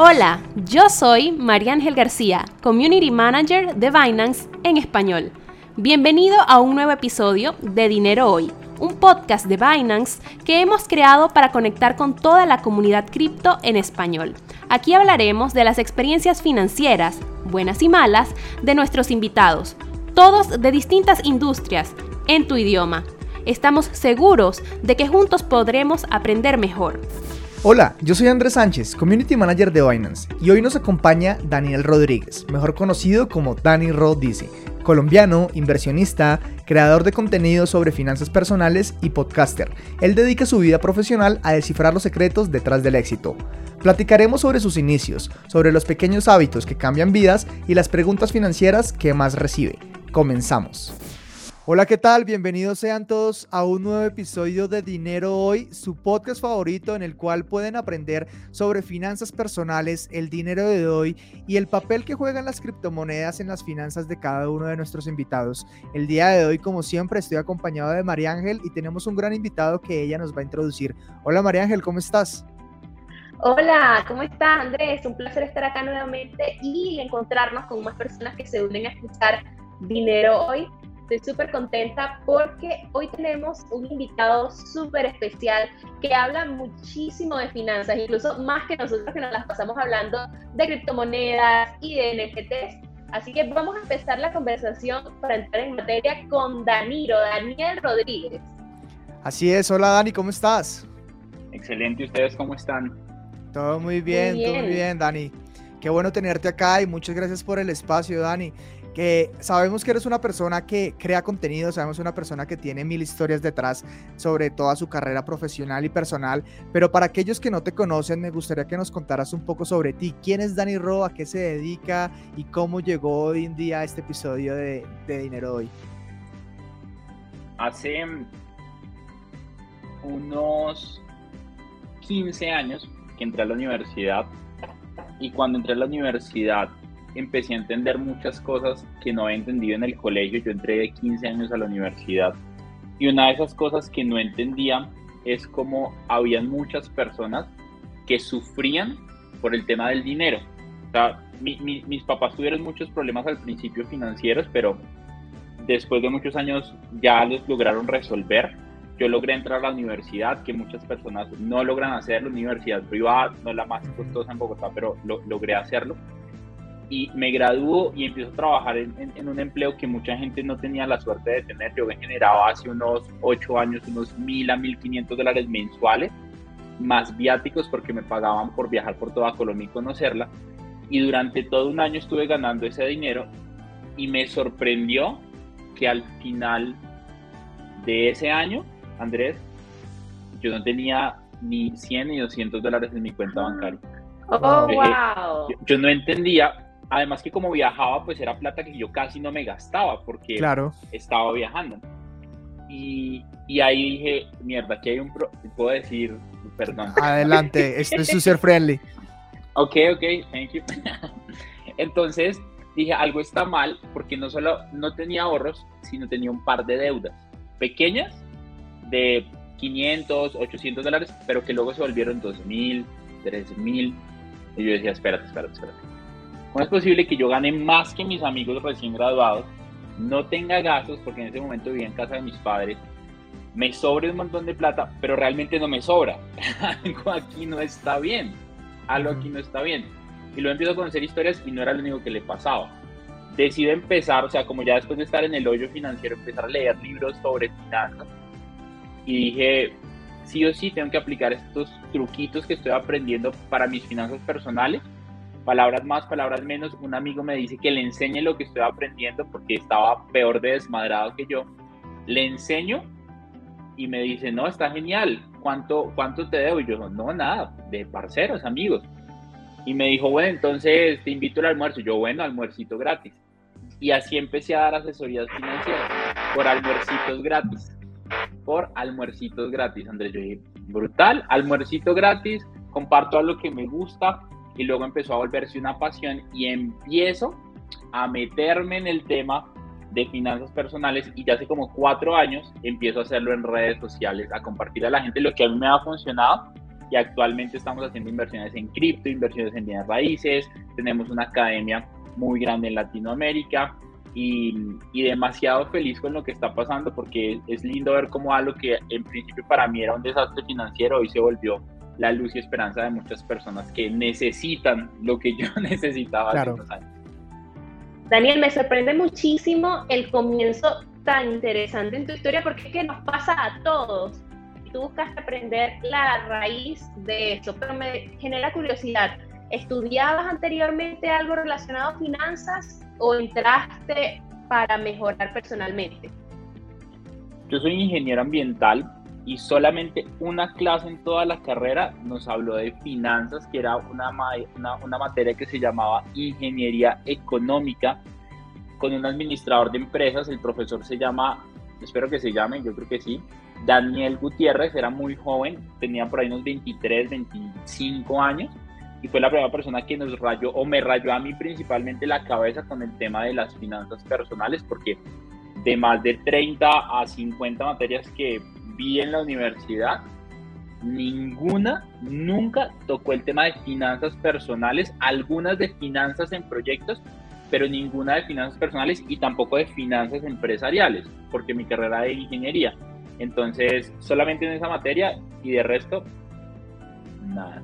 Hola, yo soy María Ángel García, Community Manager de Binance en español. Bienvenido a un nuevo episodio de Dinero Hoy, un podcast de Binance que hemos creado para conectar con toda la comunidad cripto en español. Aquí hablaremos de las experiencias financieras, buenas y malas, de nuestros invitados, todos de distintas industrias, en tu idioma. Estamos seguros de que juntos podremos aprender mejor. Hola, yo soy Andrés Sánchez, Community Manager de Binance, y hoy nos acompaña Daniel Rodríguez, mejor conocido como Danny Rod dice, colombiano, inversionista, creador de contenido sobre finanzas personales y podcaster. Él dedica su vida profesional a descifrar los secretos detrás del éxito. Platicaremos sobre sus inicios, sobre los pequeños hábitos que cambian vidas y las preguntas financieras que más recibe. Comenzamos. Hola, ¿qué tal? Bienvenidos sean todos a un nuevo episodio de Dinero Hoy, su podcast favorito en el cual pueden aprender sobre finanzas personales, el dinero de hoy y el papel que juegan las criptomonedas en las finanzas de cada uno de nuestros invitados. El día de hoy, como siempre, estoy acompañado de María Ángel y tenemos un gran invitado que ella nos va a introducir. Hola María Ángel, ¿cómo estás? Hola, ¿cómo estás Andrés? Un placer estar acá nuevamente y encontrarnos con más personas que se unen a escuchar Dinero Hoy Estoy súper contenta porque hoy tenemos un invitado súper especial que habla muchísimo de finanzas, incluso más que nosotros que nos las pasamos hablando de criptomonedas y de NFTs. Así que vamos a empezar la conversación para entrar en materia con Danilo, Daniel Rodríguez. Así es, hola Dani, ¿cómo estás? Excelente, ¿ustedes cómo están? Todo muy bien, muy bien. todo muy bien, Dani. Qué bueno tenerte acá y muchas gracias por el espacio, Dani sabemos que eres una persona que crea contenido, sabemos una persona que tiene mil historias detrás sobre toda su carrera profesional y personal, pero para aquellos que no te conocen, me gustaría que nos contaras un poco sobre ti. ¿Quién es Dani Ro? ¿A qué se dedica? ¿Y cómo llegó hoy en día este episodio de, de Dinero Hoy? Hace unos 15 años que entré a la universidad y cuando entré a la universidad empecé a entender muchas cosas que no había entendido en el colegio. Yo entré de 15 años a la universidad y una de esas cosas que no entendía es cómo habían muchas personas que sufrían por el tema del dinero. O sea, mis papás tuvieron muchos problemas al principio financieros, pero después de muchos años ya los lograron resolver. Yo logré entrar a la universidad, que muchas personas no logran hacer, la universidad privada, no la más costosa en Bogotá, pero lo, logré hacerlo y me graduó y empiezo a trabajar en, un empleo que mucha gente no tenía la suerte de tener. Yo he generado hace unos 8 años unos mil a 1.500 dólares mensuales, más viáticos porque me pagaban por viajar por toda Colombia y conocerla. Y durante todo un año estuve ganando ese dinero y me sorprendió que al final de ese año, Andrés, yo no tenía ni 100 ni 200 dólares en mi cuenta bancaria. Oh, wow. yo no entendía Además que como viajaba, pues era plata que yo casi no me gastaba porque claro. estaba viajando. Y, y, ahí dije, mierda, aquí hay un... Pro Puedo decir, perdón. Adelante, esto es user friendly. Ok, ok, thank you. Entonces dije, algo está mal porque no solo no tenía ahorros, sino tenía un par de deudas pequeñas de 500, 800 dólares, pero que luego se volvieron 2.000, 3.000. Y yo decía, espérate, espérate, espérate ¿Cómo es posible que yo gane más que mis amigos recién graduados, no tenga gastos, porque en ese momento vivía en casa de mis padres, me sobre un montón de plata, pero realmente no me sobra? Algo aquí no está bien. Algo aquí no está bien. Y luego empiezo a conocer historias y no era lo único que le pasaba. Decido empezar, o sea, como ya después de estar en el hoyo financiero, empezar a leer libros sobre finanzas. Y dije, sí o sí tengo que aplicar estos truquitos que estoy aprendiendo para mis finanzas personales palabras más, palabras menos, un amigo me dice que le enseñe lo que estoy aprendiendo porque estaba peor de desmadrado que yo. Le enseño y me dice, no, está genial, ¿cuánto, cuánto te debo? Y yo, no, nada, de parceros, amigos. Y me dijo, bueno, entonces te invito al almuerzo. Yo, bueno, almuercito gratis. Y así empecé a dar asesorías financieras por almuercitos gratis. Por almuercitos gratis, Andrés. Yo dije, brutal, almuercito gratis, comparto algo que me gusta, y luego empezó a volverse una pasión y empiezo a meterme en el tema de finanzas personales y ya hace como cuatro años empiezo a hacerlo en redes sociales, a compartir a la gente lo que a mí me ha funcionado y actualmente estamos haciendo inversiones en cripto, inversiones en bienes raíces, tenemos una academia muy grande en Latinoamérica y, y, demasiado feliz con lo que está pasando porque es lindo ver cómo algo que en principio para mí era un desastre financiero hoy se volvió la luz y esperanza de muchas personas que necesitan lo que yo necesitaba hace unos años. Daniel, me sorprende muchísimo el comienzo tan interesante en tu historia porque es que nos pasa a todos. Tú buscas aprender la raíz de eso, pero me genera curiosidad. ¿Estudiabas anteriormente algo relacionado a finanzas o entraste para mejorar personalmente? Yo soy ingeniero ambiental y solamente una clase en toda la carrera nos habló de finanzas, que era una, una, una materia que se llamaba ingeniería económica con un administrador de empresas, el profesor se llama, espero que se llame, yo creo que sí, Daniel Gutiérrez, era muy joven, tenía por ahí unos 23, 25 años, y fue la primera persona que nos rayó, o me rayó a mí principalmente la cabeza con el tema de las finanzas personales, porque de más de 30 a 50 materias que vi en la universidad, ninguna nunca tocó el tema de finanzas personales, algunas de finanzas en proyectos, pero ninguna de finanzas personales y tampoco de finanzas empresariales, porque mi carrera es ingeniería. Entonces, solamente en esa materia y de resto, nada.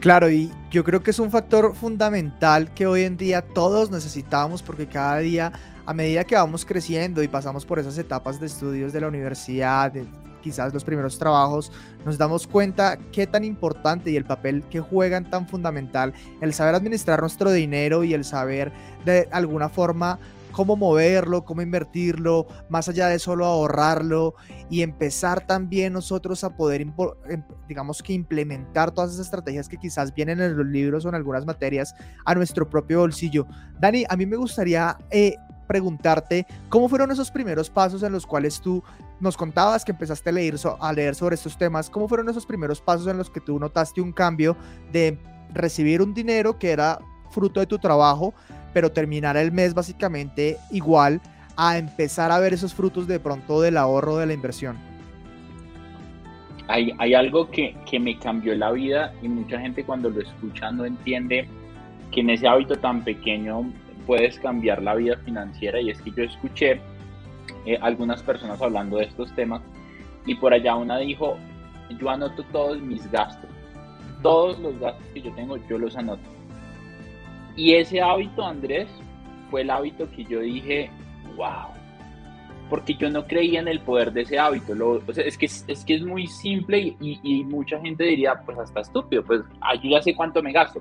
Claro, y yo creo que es un factor fundamental que hoy en día todos necesitamos porque cada día, a medida que vamos creciendo y pasamos por esas etapas de estudios de la universidad, de quizás los primeros trabajos, nos damos cuenta qué tan importante y el papel que juegan tan fundamental el saber administrar nuestro dinero y el saber de alguna forma cómo moverlo, cómo invertirlo, más allá de solo ahorrarlo y empezar también nosotros a poder, em, digamos que implementar todas esas estrategias que quizás vienen en los libros o en algunas materias a nuestro propio bolsillo. Dani, a mí me gustaría eh, preguntarte cómo fueron esos primeros pasos en los cuales tú nos contabas que empezaste a leer, a leer sobre estos temas, cómo fueron esos primeros pasos en los que tú notaste un cambio de recibir un dinero que era fruto de tu trabajo, pero terminar el mes básicamente igual a empezar a ver esos frutos de pronto del ahorro de la inversión. Hay, hay algo que, que me cambió la vida y mucha gente cuando lo escucha no entiende que en ese hábito tan pequeño puedes cambiar la vida financiera y es que yo escuché eh, algunas personas hablando de estos temas y por allá una dijo, yo anoto todos mis gastos, todos los gastos que yo tengo, yo los anoto. Y ese hábito, Andrés, fue el hábito que yo dije, wow, porque yo no creía en el poder de ese hábito. Lo, es, que, es que es muy simple y, y, mucha gente diría, pues hasta estúpido, pues yo ya sé cuánto me gasto.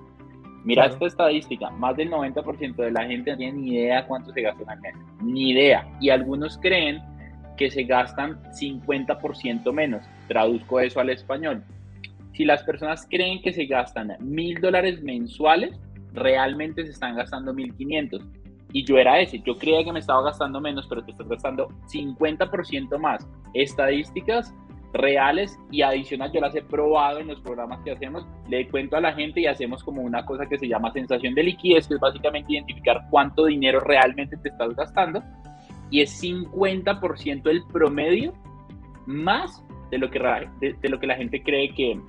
Mira esta estadística, más del 90% de la gente no tiene ni idea cuánto se gastan al mes, ni idea. Y algunos creen que se gastan 50% menos. Traduzco eso al español. Si las personas creen que se gastan mil dólares mensuales, realmente se están gastando 1500. Y yo era ese, yo creía que me estaba gastando menos, pero te estás gastando 50% más. Estadísticas reales y adicional, yo las he probado en los programas que hacemos, le cuento a la gente y hacemos como una cosa que se llama sensación de liquidez, que es básicamente identificar cuánto dinero realmente te estás gastando y es 50% el promedio más de lo que, de, lo que la gente cree que,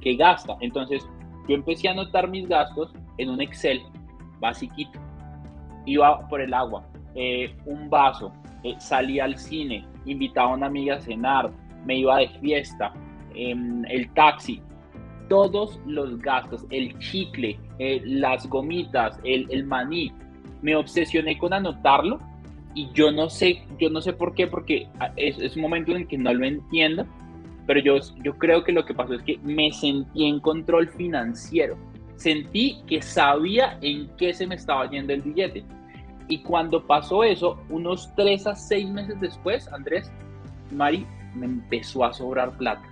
que gasta. Entonces, yo empecé a anotar mis gastos en un Excel basiquito. Iba por el agua, eh, un vaso, eh, salía al cine, invitaba a una amiga a cenar, me iba de fiesta, em, el taxi, todos los gastos, el chicle, eh, las gomitas, el, el, maní, me obsesioné con anotarlo y yo no sé, yo no sé por qué, porque es, es un momento en el que no lo entiendo, pero yo, yo creo que lo que pasó es que me sentí en control financiero, sentí que sabía en qué se me estaba yendo el billete. Y cuando pasó eso, unos tres a seis meses después, Andrés, Mari, me empezó a sobrar plata.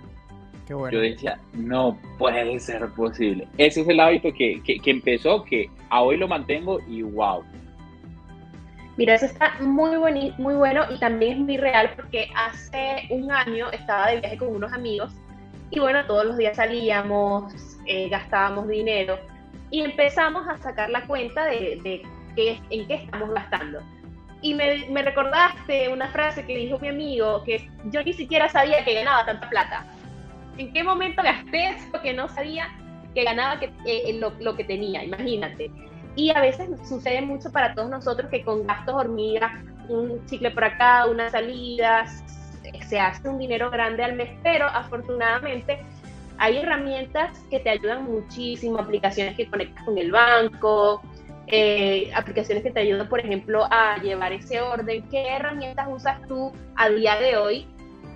Yo decía, no puede ser posible. Ese es el hábito que, que, empezó, que a hoy lo mantengo y wow. Mira, eso está muy, muy bueno y también es muy real porque hace un año estaba de viaje con unos amigos y bueno, todos los días salíamos, eh, gastábamos dinero y empezamos a sacar la cuenta de, de qué, en qué estamos gastando y me, recordaste una frase que dijo mi amigo, que yo ni siquiera sabía que ganaba tanta plata. ¿En qué momento gasté eso que no sabía que ganaba que, eh, lo, lo, que tenía? Imagínate. Y a veces sucede mucho para todos nosotros que con gastos hormigas, un chicle por acá, unas salidas, se hace un dinero grande al mes, pero afortunadamente hay herramientas que te ayudan muchísimo, aplicaciones que conectas con el banco, eh, aplicaciones que te ayudan, por ejemplo, a llevar ese orden. ¿Qué herramientas usas tú a día de hoy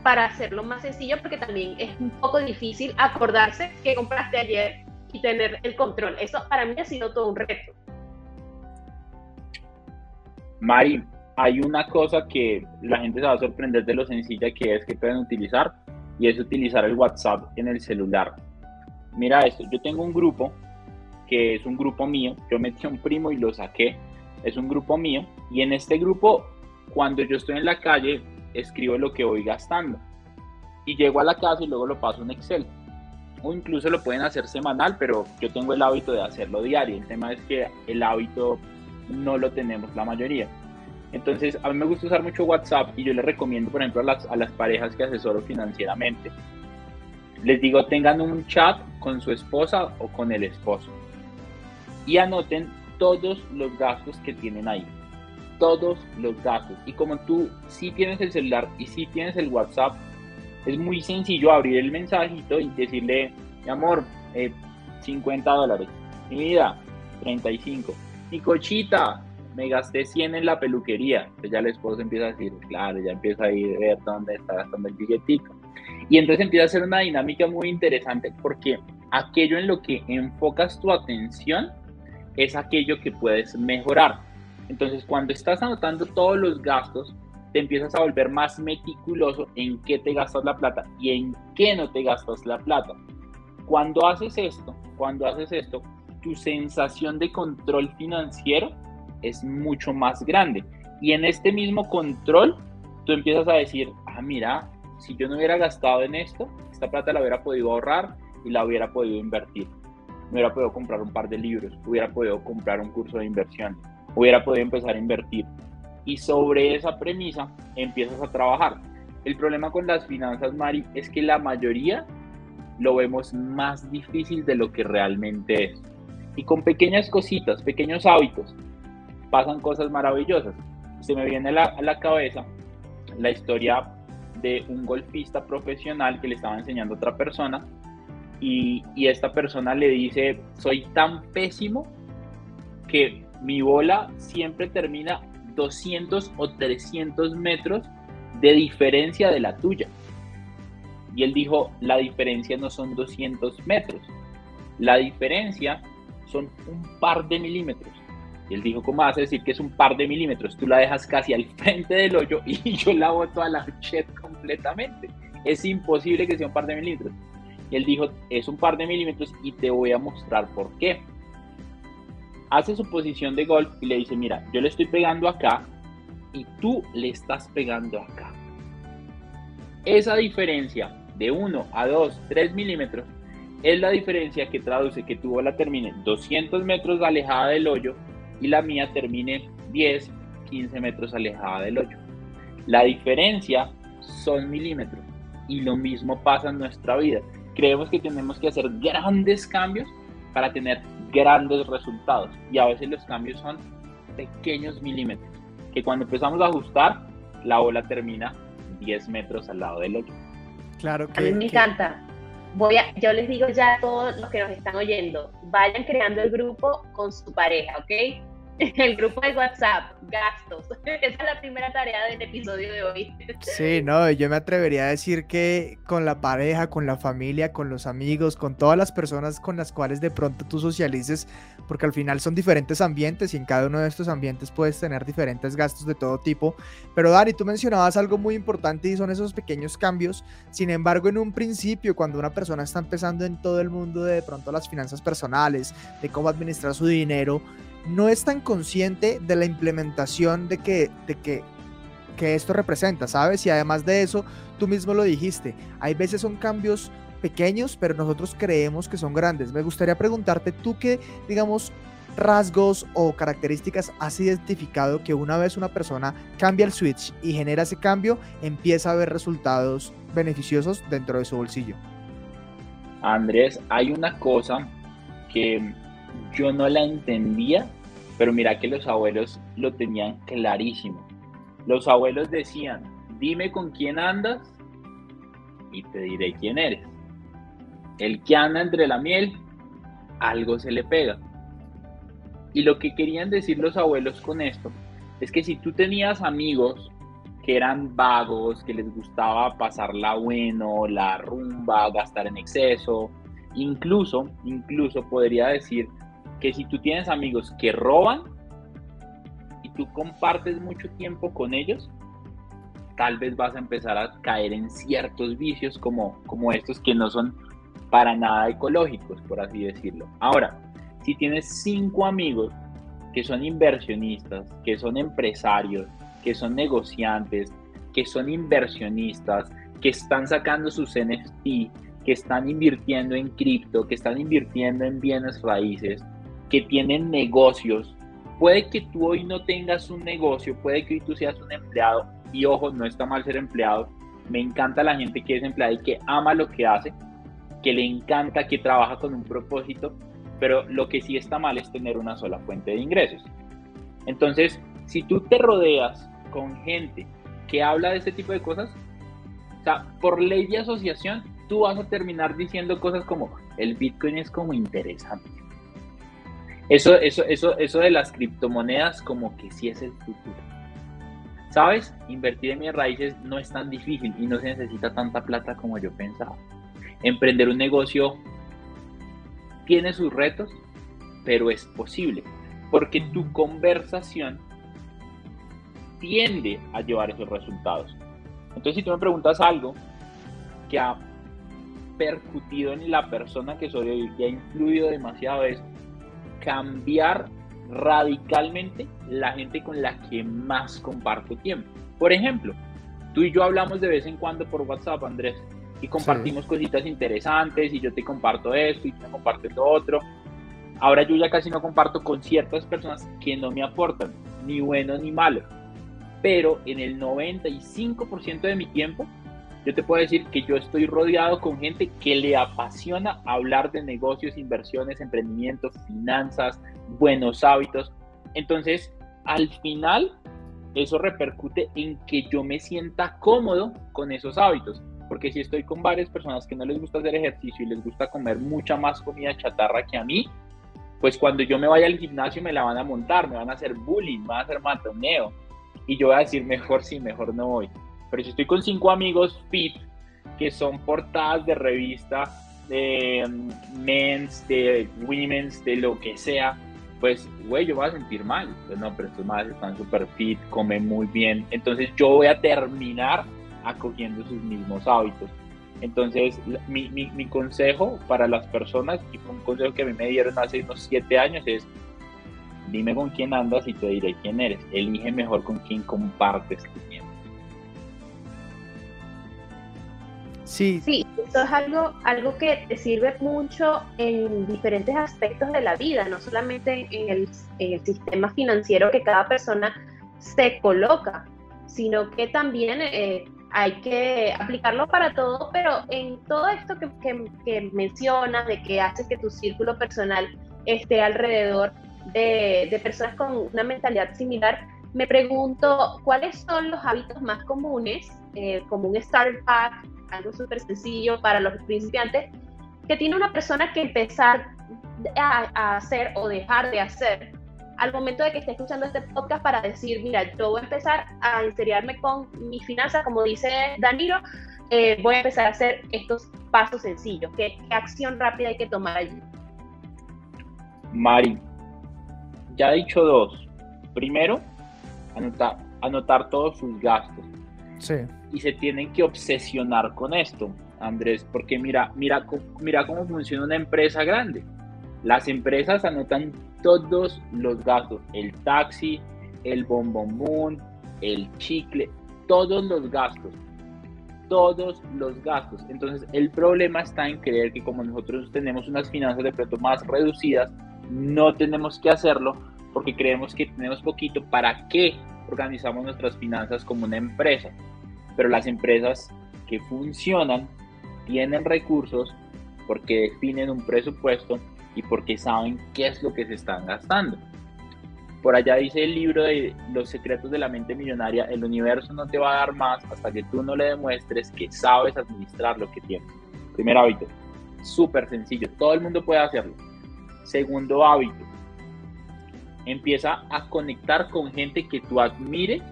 para hacerlo más sencillo? Porque también es un poco difícil acordarse que compraste ayer y tener el control. Eso para mí ha sido todo un reto. Mari, hay una cosa que la gente se va a sorprender de lo sencilla que es que pueden utilizar y es utilizar el WhatsApp en el celular. Mira esto, yo tengo un grupo que es un grupo mío, yo metí a un primo y lo saqué, es un grupo mío y en este grupo cuando yo estoy en la calle escribo lo que voy gastando y llego a la casa y luego lo paso en Excel o incluso lo pueden hacer semanal, pero yo tengo el hábito de hacerlo diario. El tema es que el hábito no lo tenemos la mayoría. Entonces, a mí me gusta usar mucho WhatsApp y yo les recomiendo, por ejemplo, a las, a las parejas que asesoro financieramente, les digo, tengan un chat con su esposa o con el esposo y anoten todos los gastos que tienen ahí. Todos los gastos. Y como tú sí tienes el celular y sí tienes el WhatsApp, es muy sencillo abrir el mensajito y decirle, mi amor, 50 eh, dólares. Mi vida, 35. Mi cochita, me gasté 100 en la peluquería. Entonces ya el esposo empieza a decir, claro, ya empieza a ir a ver dónde está gastando el billetito. Y entonces empieza a ser una dinámica muy interesante porque aquello en lo que enfocas tu atención es aquello que puedes mejorar. Entonces cuando estás anotando todos los gastos, te empiezas a volver más meticuloso en qué te gastas la plata y en qué no te gastas la plata. Cuando haces esto, cuando haces esto, tu sensación de control financiero es mucho más grande. Y en este mismo control, tú empiezas a decir, ah, mira, si yo no hubiera gastado en esto, esta plata la hubiera podido ahorrar y la hubiera podido invertir. Me hubiera podido comprar un par de libros, hubiera podido comprar un curso de inversión, hubiera podido empezar a invertir. Y sobre esa premisa empiezas a trabajar. El problema con las finanzas, Mari, es que la mayoría lo vemos más difícil de lo que realmente es. Y con pequeñas cositas, pequeños hábitos, pasan cosas maravillosas. Se me viene a la, cabeza la historia de un golfista profesional que le estaba enseñando a otra persona y, esta persona le dice, soy tan pésimo que mi bola siempre termina 200 o 300 metros de diferencia de la tuya. Y él dijo, la diferencia no son 200 metros, la diferencia son un par de milímetros. Y él dijo, ¿cómo vas a decir que es un par de milímetros? Tú la dejas casi al frente del hoyo y yo la boto a la chet completamente. Es imposible que sea un par de milímetros. Y él dijo, es un par de milímetros y te voy a mostrar por qué. Hace su posición de golf y le dice, mira, yo le estoy pegando acá y tú le estás pegando acá. Esa diferencia de 1 a 2, 3 milímetros es la diferencia que traduce que tu bola termine 200 metros alejada del hoyo y la mía termine 10, 15 metros alejada del hoyo. La diferencia son milímetros y lo mismo pasa en nuestra vida. Creemos que tenemos que hacer grandes cambios para tener grandes resultados y a veces los cambios son pequeños milímetros que cuando empezamos a ajustar la bola termina 10 metros al lado del hoyo. Claro que a mí me encanta. Voy a, yo les digo ya a todos los que nos están oyendo, vayan creando el grupo con su pareja, ¿ok? el grupo de WhatsApp, gastos. Esa es la primera tarea del episodio de hoy. Sí, no, yo me atrevería a decir que con la pareja, con la familia, con los amigos, con todas las personas con las cuales de pronto tú socialices, porque al final son diferentes ambientes y en cada uno de estos ambientes puedes tener diferentes gastos de todo tipo. Pero Dari, tú mencionabas algo muy importante y son esos pequeños cambios. Sin embargo, en un principio, cuando una persona está empezando en todo el mundo de, de pronto las finanzas personales, de cómo administrar su dinero, no es tan consciente de la implementación de que, de que, que esto representa, ¿sabes? Y además de eso, tú mismo lo dijiste, hay veces son cambios pequeños, pero nosotros creemos que son grandes. Me gustaría preguntarte, tú qué, digamos, rasgos o características has identificado que una vez una persona cambia el switch y genera ese cambio, empieza a ver resultados beneficiosos dentro de su bolsillo? Andrés, hay una cosa que yo no la entendía, pero mira que los abuelos lo tenían clarísimo. Los abuelos decían, dime con quién andas y te diré quién eres. El que anda entre la miel, algo se le pega. Y lo que querían decir los abuelos con esto es que si tú tenías amigos que eran vagos, que les gustaba pasarla bueno, la rumba, gastar en exceso, incluso, incluso podría decir que si tú tienes amigos que roban y tú compartes mucho tiempo con ellos, tal vez vas a empezar a caer en ciertos vicios como, como estos que no son para nada ecológicos, por así decirlo. Ahora, si tienes cinco amigos que son inversionistas, que son empresarios, que son negociantes, que son inversionistas, que están sacando sus NFT, que están invirtiendo en cripto, que están invirtiendo en bienes raíces, que tienen negocios. Puede que tú hoy no tengas un negocio, puede que hoy tú seas un empleado, y ojo, no está mal ser empleado. Me encanta la gente que es empleada y que ama lo que hace, que le encanta, que trabaja con un propósito, pero lo que sí está mal es tener una sola fuente de ingresos. Entonces, si tú te rodeas con gente que habla de este tipo de cosas, o sea, por ley de asociación, tú vas a terminar diciendo cosas como el Bitcoin es como interesante. Eso, eso, eso, eso de las criptomonedas como que sí es el futuro. ¿Sabes? Invertir en mis raíces no es tan difícil y no se necesita tanta plata como yo pensaba. Emprender un negocio tiene sus retos, pero es posible, porque tu conversación tiende a llevar esos resultados. Entonces, si tú me preguntas algo que ha percutido en la persona que soy hoy, que ha influido demasiado, es cambiar radicalmente la gente con la que más comparto tiempo. Por ejemplo, tú y yo hablamos de vez en cuando por WhatsApp, Andrés, y compartimos cositas interesantes y yo te comparto esto y tú me compartes lo otro. Ahora yo ya casi no comparto con ciertas personas que no me aportan, ni bueno ni malo pero en el 95% de mi tiempo, yo te puedo decir que yo estoy rodeado con gente que le apasiona hablar de negocios, inversiones, emprendimientos, finanzas, buenos hábitos. Entonces, al final, eso repercute en que yo me sienta cómodo con esos hábitos. Porque si estoy con varias personas que no les gusta hacer ejercicio y les gusta comer mucha más comida chatarra que a mí, pues cuando yo me vaya al gimnasio me la van a montar, me van a hacer bullying, me van a hacer matoneo y yo voy a decir mejor sí, mejor no voy. Pero si estoy con cinco amigos fit, que son portadas de revista, de mm, men's, de women's, de lo que sea, pues, güey, yo voy a sentir mal. Pues no, pero estos madres están súper fit, comen muy bien. Entonces yo voy a terminar acogiendo sus mismos hábitos. Entonces, mi, mi, mi consejo para las personas, y un consejo que a mí me dieron hace unos siete años, es Dime con quién andas y te diré quién eres. Elige mejor con quién compartes Sí. Sí, esto es algo, algo que te sirve mucho en diferentes aspectos de la vida, no solamente en el, en el sistema financiero que cada persona se coloca, sino que también eh, hay que aplicarlo para todo, pero en todo esto que, que, que mencionas, de que haces que tu círculo personal esté alrededor de, personas con una mentalidad similar, me pregunto cuáles son los hábitos más comunes, eh, como un starter pack, algo súper sencillo para los principiantes, que tiene una persona que empezar a, hacer o dejar de hacer al momento de que esté escuchando este podcast para decir, mira, yo voy a empezar a inseriarme con mis finanzas, como dice Danilo, eh, voy a empezar a hacer estos pasos sencillos. ¿Qué, ¿Qué, acción rápida hay que tomar allí? Mari, ya he dicho dos. Primero, anotar, anotar todos sus gastos. Sí. Y se tienen que obsesionar con esto, Andrés, porque mira, mira, mira cómo funciona una empresa grande. Las empresas anotan todos los gastos, el taxi, el bombombón, el chicle, todos los gastos, todos los gastos. Entonces el problema está en creer que como nosotros tenemos unas finanzas de pronto más reducidas, no tenemos que hacerlo porque creemos que tenemos poquito. ¿Para qué organizamos nuestras finanzas como una empresa? Pero las empresas que funcionan, tienen recursos, porque definen un presupuesto y porque saben qué es lo que se están gastando. Por allá dice el libro de Los secretos de la mente millonaria, el universo no te va a dar más hasta que tú no le demuestres que sabes administrar lo que tienes. Primer hábito, súper sencillo, todo el mundo puede hacerlo. Segundo hábito, empieza a conectar con gente que tú admires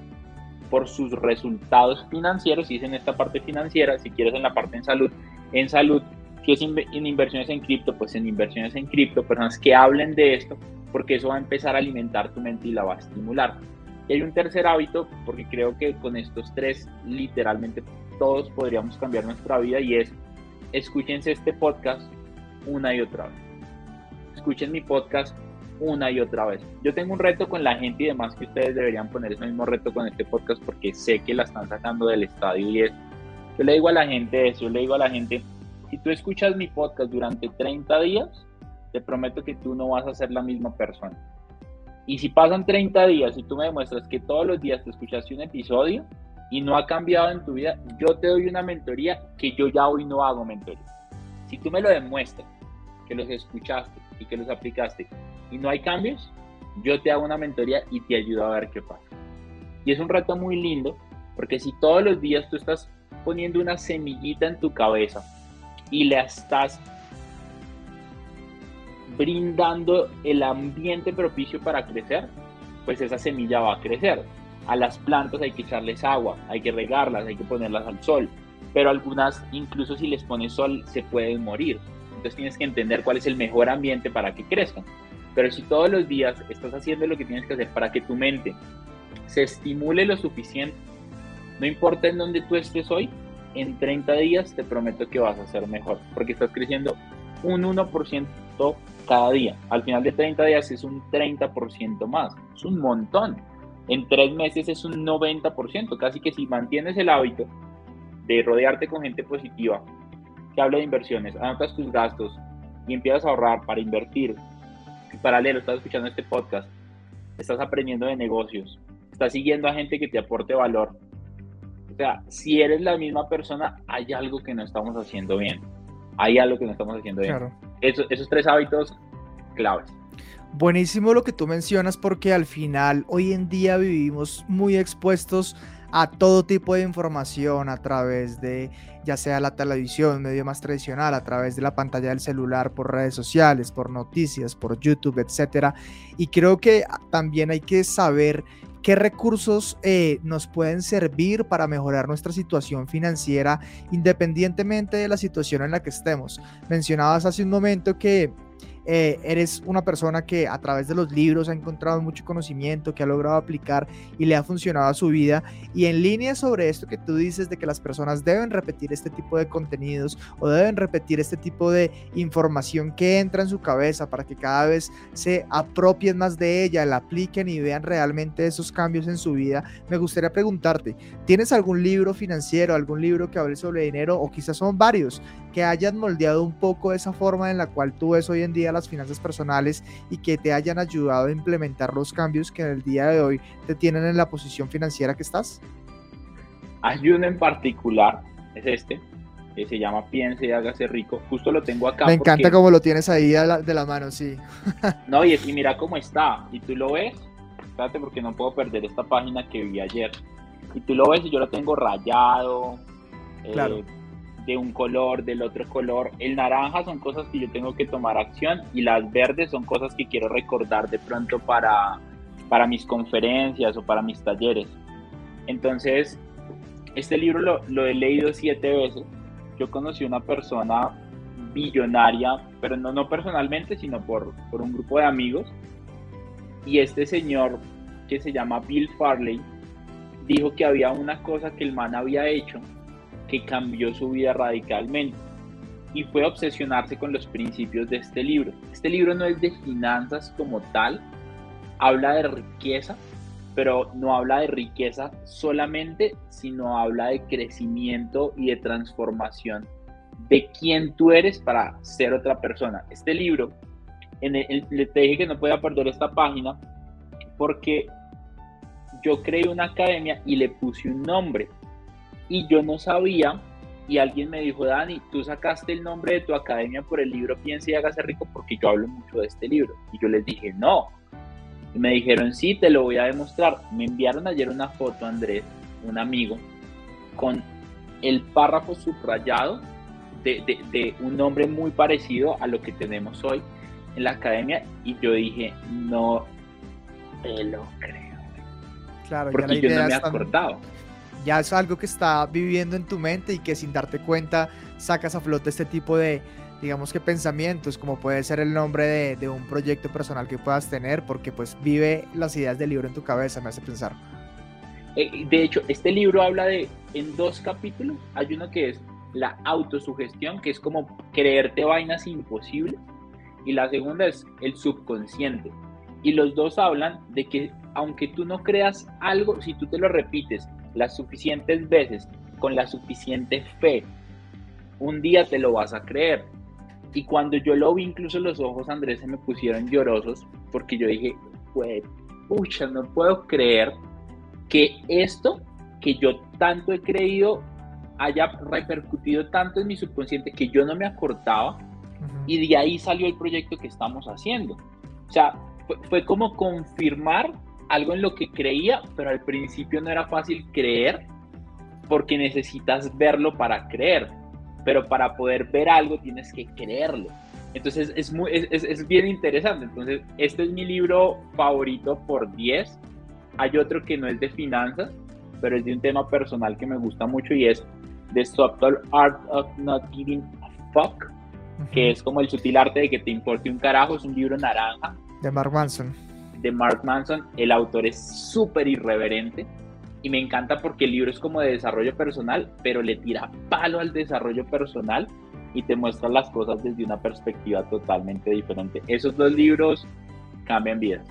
por sus resultados financieros, si es en esta parte financiera, si quieres en la parte en salud, en salud, si es en inversiones en cripto, pues en inversiones en cripto, personas que hablen de esto, porque eso va a empezar a alimentar tu mente y la va a estimular. Y hay un tercer hábito, porque creo que con estos tres literalmente todos podríamos cambiar nuestra vida y es, escúchense este podcast una y otra vez. Escuchen mi podcast una y otra vez. Yo tengo un reto con la gente y demás que ustedes deberían poner ese mismo reto con este podcast porque sé que la están sacando del estadio y es, yo le digo a la gente eso, yo le digo a la gente, si tú escuchas mi podcast durante 30 días, te prometo que tú no vas a ser la misma persona. Y si pasan 30 días y tú me demuestras que todos los días te escuchaste un episodio y no ha cambiado en tu vida, yo te doy una mentoría que yo ya hoy no hago mentoría. Si tú me lo demuestras, que los escuchaste y que los aplicaste y no hay cambios, yo te hago una mentoría y te ayudo a ver qué pasa. Y es un reto muy lindo porque si todos los días tú estás poniendo una semillita en tu cabeza y la estás brindando el ambiente propicio para crecer, pues esa semilla va a crecer. A las plantas hay que echarles agua, hay que regarlas, hay que ponerlas al sol, pero algunas, incluso si les pones sol, se pueden morir. Entonces tienes que entender cuál es el mejor ambiente para que crezcan. Pero si todos los días estás haciendo lo que tienes que hacer para que tu mente se estimule lo suficiente, no importa en dónde tú estés hoy, en 30 días te prometo que vas a ser mejor, porque estás creciendo un 1% cada día. Al final de 30 días es un 30% más, es un montón. En tres meses es un 90%, casi que si mantienes el hábito de rodearte con gente positiva, que habla de inversiones, anotas tus gastos y empiezas a ahorrar para invertir, en paralelo estás escuchando este podcast, estás aprendiendo de negocios, estás siguiendo a gente que te aporte valor. O sea, si eres la misma persona, hay algo que no estamos haciendo bien. Hay algo que no estamos haciendo bien. esos tres hábitos claves. Buenísimo lo que tú mencionas porque al final hoy en día vivimos muy expuestos a todo tipo de información a través de ya sea la televisión, medio más tradicional, a través de la pantalla del celular, por redes sociales, por noticias, por YouTube, etcétera. Y creo que también hay que saber qué recursos eh, nos pueden servir para mejorar nuestra situación financiera independientemente de la situación en la que estemos. Mencionabas hace un momento que eh, eres una persona que a través de los libros ha encontrado mucho conocimiento, que ha logrado aplicar y le ha funcionado a su vida. Y en línea sobre esto que tú dices de que las personas deben repetir este tipo de contenidos o deben repetir este tipo de información que entra en su cabeza para que cada vez se apropien más de ella, la apliquen y vean realmente esos cambios en su vida, me gustaría preguntarte, ¿tienes algún libro financiero, algún libro que hable sobre dinero o quizás son varios que hayan moldeado un poco esa forma en la cual tú ves hoy en día las finanzas personales y que te hayan ayudado a implementar los cambios que en el día de hoy te tienen en la posición financiera que estás? Hay uno en particular, es este, que se llama Piense y hágase rico. Justo lo tengo acá. Me encanta cómo lo tienes ahí de la, mano, sí. no, y, y mira cómo está. Y tú lo ves, espérate porque no puedo perder esta página que vi ayer. Y tú lo ves y yo lo tengo rayado. Claro. Eh, de un color, del otro color. El naranja son cosas que yo tengo que tomar acción y las verdes son cosas que quiero recordar de pronto para, para mis conferencias o para mis talleres. Entonces, este libro lo, lo he leído siete veces. Yo conocí una persona billonaria, pero no, no personalmente, sino por, por un grupo de amigos. Y este señor, que se llama Bill Farley, dijo que había una cosa que el man había hecho que cambió su vida radicalmente y fue obsesionarse con los principios de este libro. Este libro no es de finanzas como tal, habla de riqueza, pero no habla de riqueza solamente, sino habla de crecimiento y de transformación de quién tú eres para ser otra persona. Este libro, en le te dije que no podía perder esta página porque yo creé una academia y le puse un nombre y yo no sabía y alguien me dijo, Dani, tú sacaste el nombre de tu academia por el libro Piensa y hágase rico porque yo hablo mucho de este libro. Y yo les dije, no. Y me dijeron, sí, te lo voy a demostrar. Me enviaron ayer una foto, Andrés, un amigo, con el párrafo subrayado de, de un nombre muy parecido a lo que tenemos hoy en la academia. Y yo dije, no te lo creo. Claro, porque yo no me acordaba ya es algo que está viviendo en tu mente y que sin darte cuenta sacas a flote este tipo de, digamos que pensamientos, como puede ser el nombre de, un proyecto personal que puedas tener, porque pues vive las ideas del libro en tu cabeza, me hace pensar. Eh, de hecho, este libro habla de, en dos capítulos, hay uno que es la autosugestión, que es como creerte vainas imposibles, y la segunda es el subconsciente. Y los dos hablan de que aunque tú no creas algo, si tú te lo repites las suficientes veces, con la suficiente fe, un día te lo vas a creer. Y cuando yo lo vi, incluso los ojos Andrés se me pusieron llorosos porque yo dije, pucha, no puedo creer que esto que yo tanto he creído haya repercutido tanto en mi subconsciente que yo no me acordaba y de ahí salió el proyecto que estamos haciendo. O sea, fue como confirmar algo en lo que creía, pero al principio no era fácil creer porque necesitas verlo para creer, pero para poder ver algo tienes que creerlo. Entonces es, muy, es, es bien interesante. Entonces, este es mi libro favorito por 10. Hay otro que no es de finanzas, pero es de un tema personal que me gusta mucho y es The Subtle Art of Not Giving a Fuck, que es como el sutil arte de que te importe un carajo. Es un libro naranja. De Mark Manson de Mark Manson, el autor es súper irreverente y me encanta porque el libro es como de desarrollo personal, pero le tira palo al desarrollo personal y te muestra las cosas desde una perspectiva totalmente diferente. Esos dos libros cambian vidas.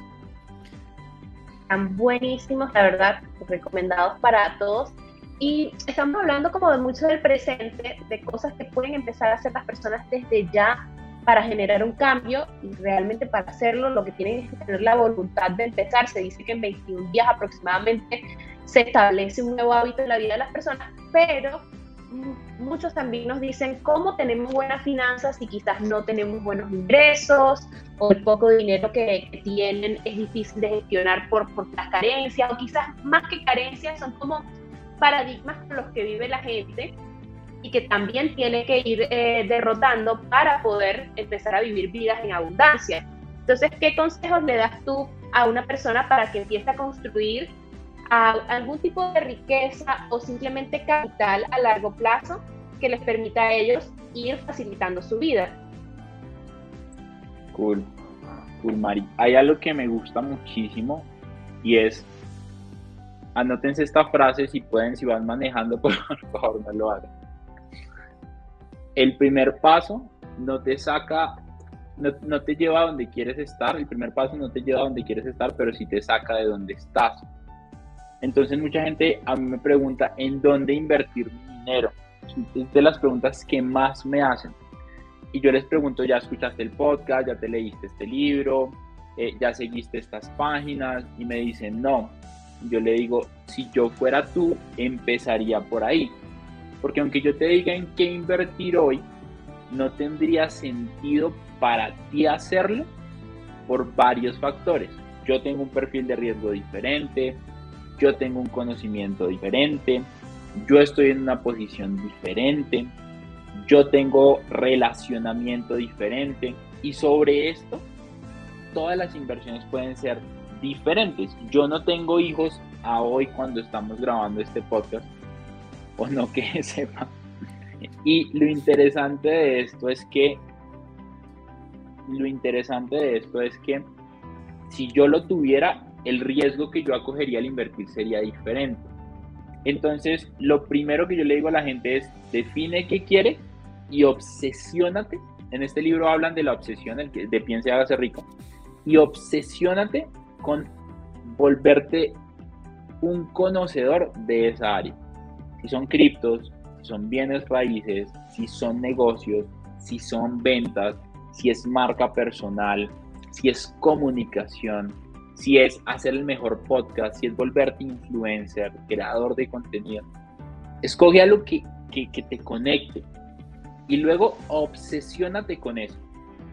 Están buenísimos, la verdad, recomendados para todos. Y estamos hablando como de mucho del presente, de cosas que pueden empezar a hacer las personas desde ya para generar un cambio y realmente para hacerlo lo que tienen es tener la voluntad de empezar. Se dice que en 21 días aproximadamente se establece un nuevo hábito en la vida de las personas, pero muchos también nos dicen cómo tenemos buenas finanzas y quizás no tenemos buenos ingresos o el poco dinero que, tienen es difícil de gestionar por, por las carencias o quizás más que carencias son como paradigmas con los que vive la gente y que también tiene que ir eh, derrotando para poder empezar a vivir vidas en abundancia. Entonces, ¿qué consejos le das tú a una persona para que empiece a construir algún tipo de riqueza o simplemente capital a largo plazo que les permita a ellos ir facilitando su vida? Cool, cool, Mari. Hay algo que me gusta muchísimo y es anótense esta frase si pueden, si van manejando, por favor, no lo hagan el primer paso no te saca, no, te lleva a donde quieres estar, el primer paso no te lleva a donde quieres estar, pero sí te saca de donde estás. Entonces mucha gente a mí me pregunta, ¿en dónde invertir mi dinero? Es de las preguntas que más me hacen. Y yo les pregunto, ¿ya escuchaste el podcast? ¿Ya te leíste este libro? Eh, ¿Ya seguiste estas páginas? Y me dicen, no. Yo le digo, si yo fuera tú, empezaría por ahí. Porque aunque yo te diga en qué invertir hoy, no tendría sentido para ti hacerlo por varios factores. Yo tengo un perfil de riesgo diferente, yo tengo un conocimiento diferente, yo estoy en una posición diferente, yo tengo relacionamiento diferente y sobre esto todas las inversiones pueden ser diferentes. Yo no tengo hijos a hoy cuando estamos grabando este podcast, o no que sepa. Y lo interesante de esto es que lo interesante de esto es que si yo lo tuviera, el riesgo que yo acogería al invertir sería diferente. Entonces, lo primero que yo le digo a la gente es, define qué quiere y obsesiónate. En este libro hablan de la obsesión, el que de piense hágase rico. Y obsesiónate con volverte un conocedor de esa área si son criptos, si son bienes raíces, si son negocios, si son ventas, si es marca personal, si es comunicación, si es hacer el mejor podcast, si es volverte influencer, creador de contenido. Escoge algo que, que, que te conecte. Y luego obsesiónate con eso.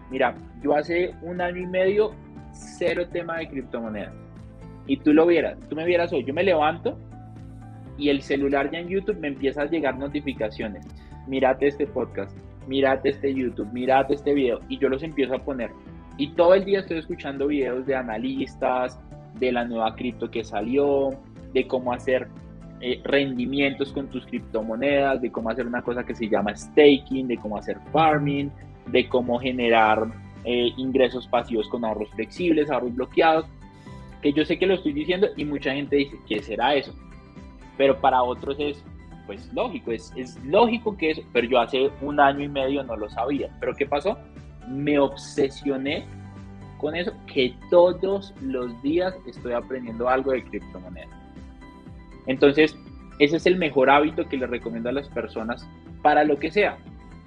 Mira, yo hace un año y medio, cero tema de criptomonedas. Y tú lo vieras, tú me vieras hoy, yo me levanto y el celular ya en YouTube me empieza a llegar notificaciones. Mírate este podcast, mírate este YouTube, mírate este video. Y yo los empiezo a poner. Y todo el día estoy escuchando videos de analistas, de la nueva cripto que salió, de cómo hacer eh, rendimientos con tus criptomonedas, de cómo hacer una cosa que se llama staking, de cómo hacer farming, de cómo generar eh, ingresos pasivos con ahorros flexibles, ahorros bloqueados, que yo sé que lo estoy diciendo y mucha gente dice, ¿qué será eso? Pero para otros es, pues lógico, es, es lógico que eso, pero yo hace un año y medio no lo sabía. ¿Pero qué pasó? Me obsesioné con eso, que todos los días estoy aprendiendo algo de criptomonedas. Entonces, ese es el mejor hábito que le recomiendo a las personas para lo que sea,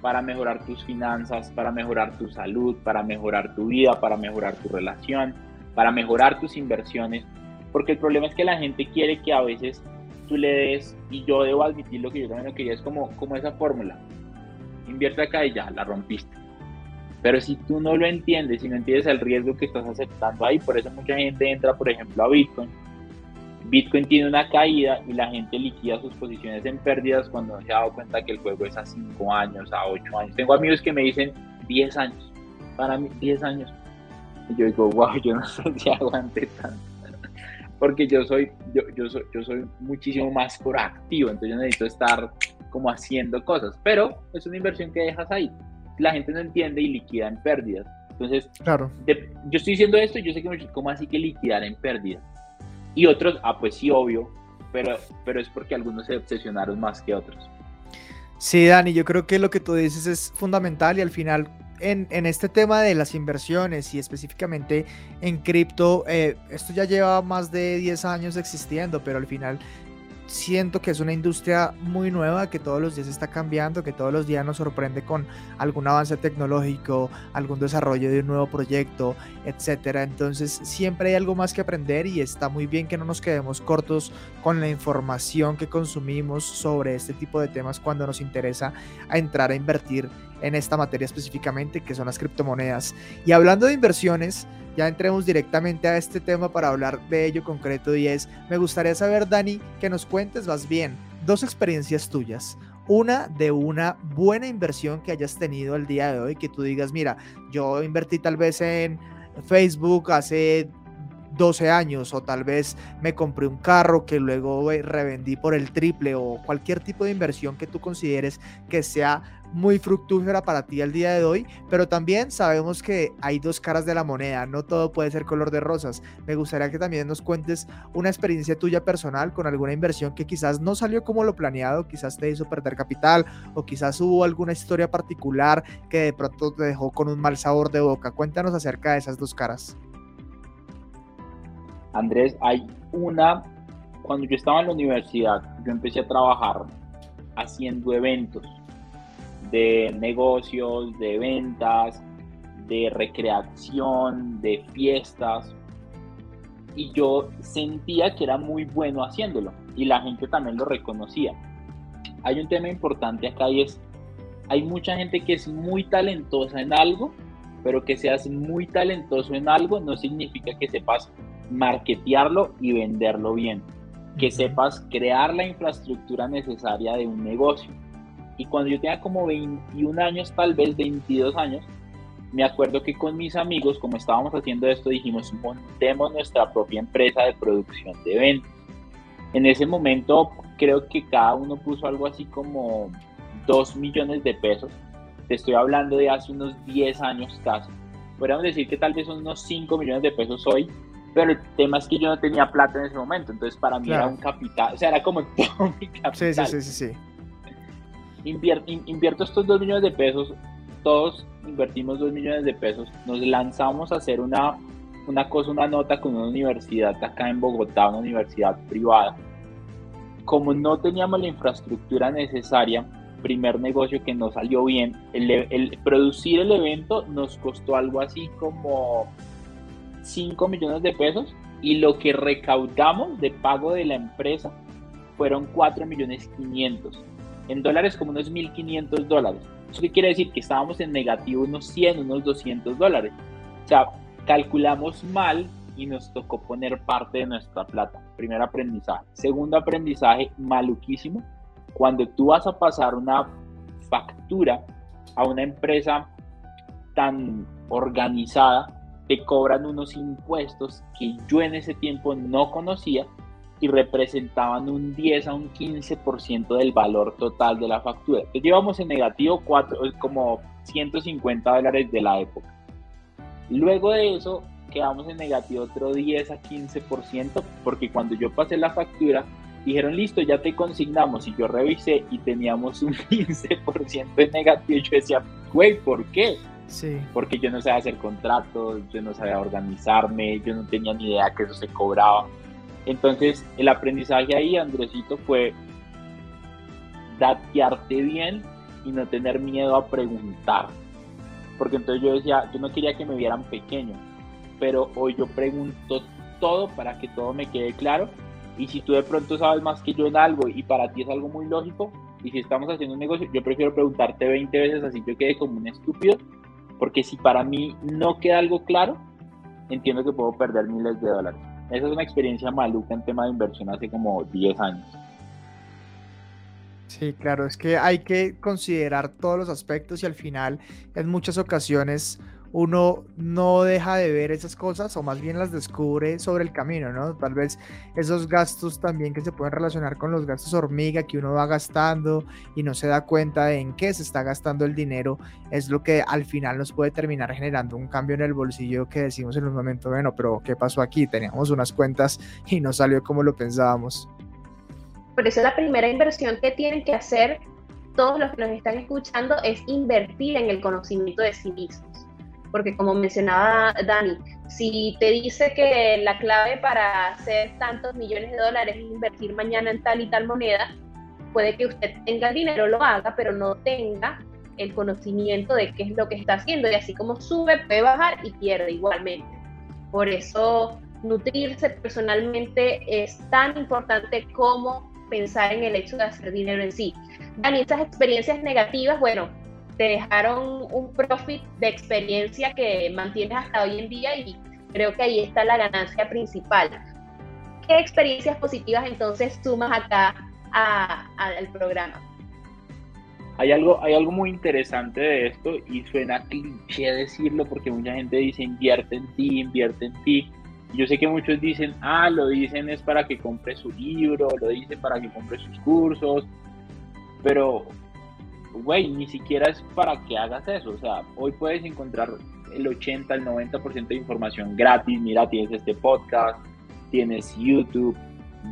para mejorar tus finanzas, para mejorar tu salud, para mejorar tu vida, para mejorar tu relación, para mejorar tus inversiones, porque el problema es que la gente quiere que a veces tú le des, y yo debo admitir lo que yo también lo quería, es como, como esa fórmula, invierte acá y ya, la rompiste. Pero si tú no lo entiendes, si no entiendes el riesgo que estás aceptando ahí, por eso mucha gente entra, por ejemplo, a Bitcoin. Bitcoin tiene una caída y la gente liquida sus posiciones en pérdidas cuando no se ha dado cuenta que el juego es a 5 años, a 8 años. Tengo amigos que me dicen 10 años. Para mí, 10 años. Y yo digo, wow, yo no sé si aguante tanto. Porque yo soy, yo, yo, soy, yo soy muchísimo más proactivo, entonces yo necesito estar como haciendo cosas. Pero es una inversión que dejas ahí la gente no entiende y liquida en pérdidas. Entonces, claro. yo estoy diciendo esto y yo sé que me ¿cómo así que liquidar en pérdidas? Y otros, ah, pues sí, obvio, pero, pero es porque algunos se obsesionaron más que otros. Sí, Dani, yo creo que lo que tú dices es fundamental y al final en, este tema de las inversiones y específicamente en cripto, eh, esto ya lleva más de 10 años existiendo, pero al final siento que es una industria muy nueva, que todos los días está cambiando, que todos los días nos sorprende con algún avance tecnológico, algún desarrollo de un nuevo proyecto, etcétera. Entonces, siempre hay algo más que aprender y está muy bien que no nos quedemos cortos con la información que consumimos sobre este tipo de temas cuando nos interesa entrar a invertir en esta materia específicamente, que son las criptomonedas. Y hablando de inversiones, ya entremos directamente a este tema para hablar de ello concreto y es, me gustaría saber, Dani, que nos cuentes más bien dos experiencias tuyas. Una de una buena inversión que hayas tenido el día de hoy, que tú digas, mira, yo invertí tal vez en Facebook hace 12 años o tal vez me compré un carro que luego revendí por el triple o cualquier tipo de inversión que tú consideres que sea muy fructífera para ti al día de hoy, pero también sabemos que hay dos caras de la moneda, no todo puede ser color de rosas. Me gustaría que también nos cuentes una experiencia tuya personal con alguna inversión que quizás no salió como lo planeado, quizás te hizo perder capital o quizás hubo alguna historia particular que de pronto te dejó con un mal sabor de boca. Cuéntanos acerca de esas dos caras. Andrés, hay una, cuando yo estaba en la universidad, yo empecé a trabajar haciendo eventos de negocios, de ventas, de recreación, de fiestas. Y yo sentía que era muy bueno haciéndolo y la gente también lo reconocía. Hay un tema importante acá y es, hay mucha gente que es muy talentosa en algo, pero que seas muy talentoso en algo no significa que sepas marketearlo y venderlo bien, que sepas crear la infraestructura necesaria de un negocio y cuando yo tenía como 21 años, tal vez 22 años, me acuerdo que con mis amigos, como estábamos haciendo esto, dijimos, montemos nuestra propia empresa de producción de eventos. En ese momento creo que cada uno puso algo así como 2 millones de pesos. Te estoy hablando de hace unos 10 años casi. Podríamos decir que tal vez son unos 5 millones de pesos hoy, pero el tema es que yo no tenía plata en ese momento, entonces para mí era un capital, o sea, era como todo mi capital. Sí, sí, sí, sí. sí invierto estos dos millones de pesos, todos invertimos dos millones de pesos, nos lanzamos a hacer una, una cosa, una nota con una universidad acá en Bogotá, una universidad privada. Como no teníamos la infraestructura necesaria, primer negocio que no salió bien, el, el producir el evento nos costó algo así como 5 millones de pesos y lo que recaudamos de pago de la empresa fueron 4 millones 500 en dólares como unos 1.500 dólares. ¿Eso qué quiere decir? Que estábamos en negativo unos 100, unos 200 dólares. O sea, calculamos mal y nos tocó poner parte de nuestra plata. Primer aprendizaje. Segundo aprendizaje, maluquísimo. Cuando tú vas a pasar una factura a una empresa tan organizada, te cobran unos impuestos que yo en ese tiempo no conocía y representaban un 10 a un 15% del valor total de la factura. Entonces llevamos en negativo cuatro, como 150 dólares de la época. Luego de eso quedamos en negativo otro 10 a 15% porque cuando yo pasé la factura dijeron listo, ya te consignamos y yo revisé y teníamos un 15% de negativo y yo decía, güey, ¿por qué? Sí. Porque yo no sabía hacer contratos, yo no sabía organizarme, yo no tenía ni idea que eso se cobraba. Entonces, el aprendizaje ahí, Andresito, fue datearte bien y no tener miedo a preguntar. Porque entonces yo decía, yo no quería que me vieran pequeño, pero hoy yo pregunto todo para que todo me quede claro. Y si tú de pronto sabes más que yo en algo y para ti es algo muy lógico, y si estamos haciendo un negocio, yo prefiero preguntarte 20 veces así yo quede como un estúpido, porque si para mí no queda algo claro, entiendo que puedo perder miles de dólares. Esa es una experiencia maluca en tema de inversión hace como 10 años. Sí, claro, es que hay que considerar todos los aspectos y al final en muchas ocasiones uno no deja de ver esas cosas o más bien las descubre sobre el camino, ¿no? Tal vez esos gastos también que se pueden relacionar con los gastos hormiga que uno va gastando y no se da cuenta de en qué se está gastando el dinero, es lo que al final nos puede terminar generando un cambio en el bolsillo que decimos en un momento, bueno, pero ¿qué pasó aquí? Teníamos unas cuentas y no salió como lo pensábamos. Por eso la primera inversión que tienen que hacer todos los que nos están escuchando es invertir en el conocimiento de sí mismos porque como mencionaba Dani, si te dice que la clave para hacer tantos millones de dólares es invertir mañana en tal y tal moneda, puede que usted tenga el dinero, lo haga, pero no tenga el conocimiento de qué es lo que está haciendo y así como sube, puede bajar y pierde igualmente. Por eso nutrirse personalmente es tan importante como pensar en el hecho de hacer dinero en sí. Dani, estas experiencias negativas, bueno, te dejaron un profit de experiencia que mantienes hasta hoy en día y creo que ahí está la ganancia principal. ¿Qué experiencias positivas entonces sumas acá al programa? Hay algo, hay algo muy interesante de esto y suena cliché decirlo porque mucha gente dice invierte en ti, invierte en ti. Yo sé que muchos dicen, ah, lo dicen es para que compre su libro, lo dicen para que compre sus cursos, pero güey, ni siquiera es para que hagas eso. O sea, hoy puedes encontrar el 80, el 90% de información gratis. Mira, tienes este podcast, tienes YouTube.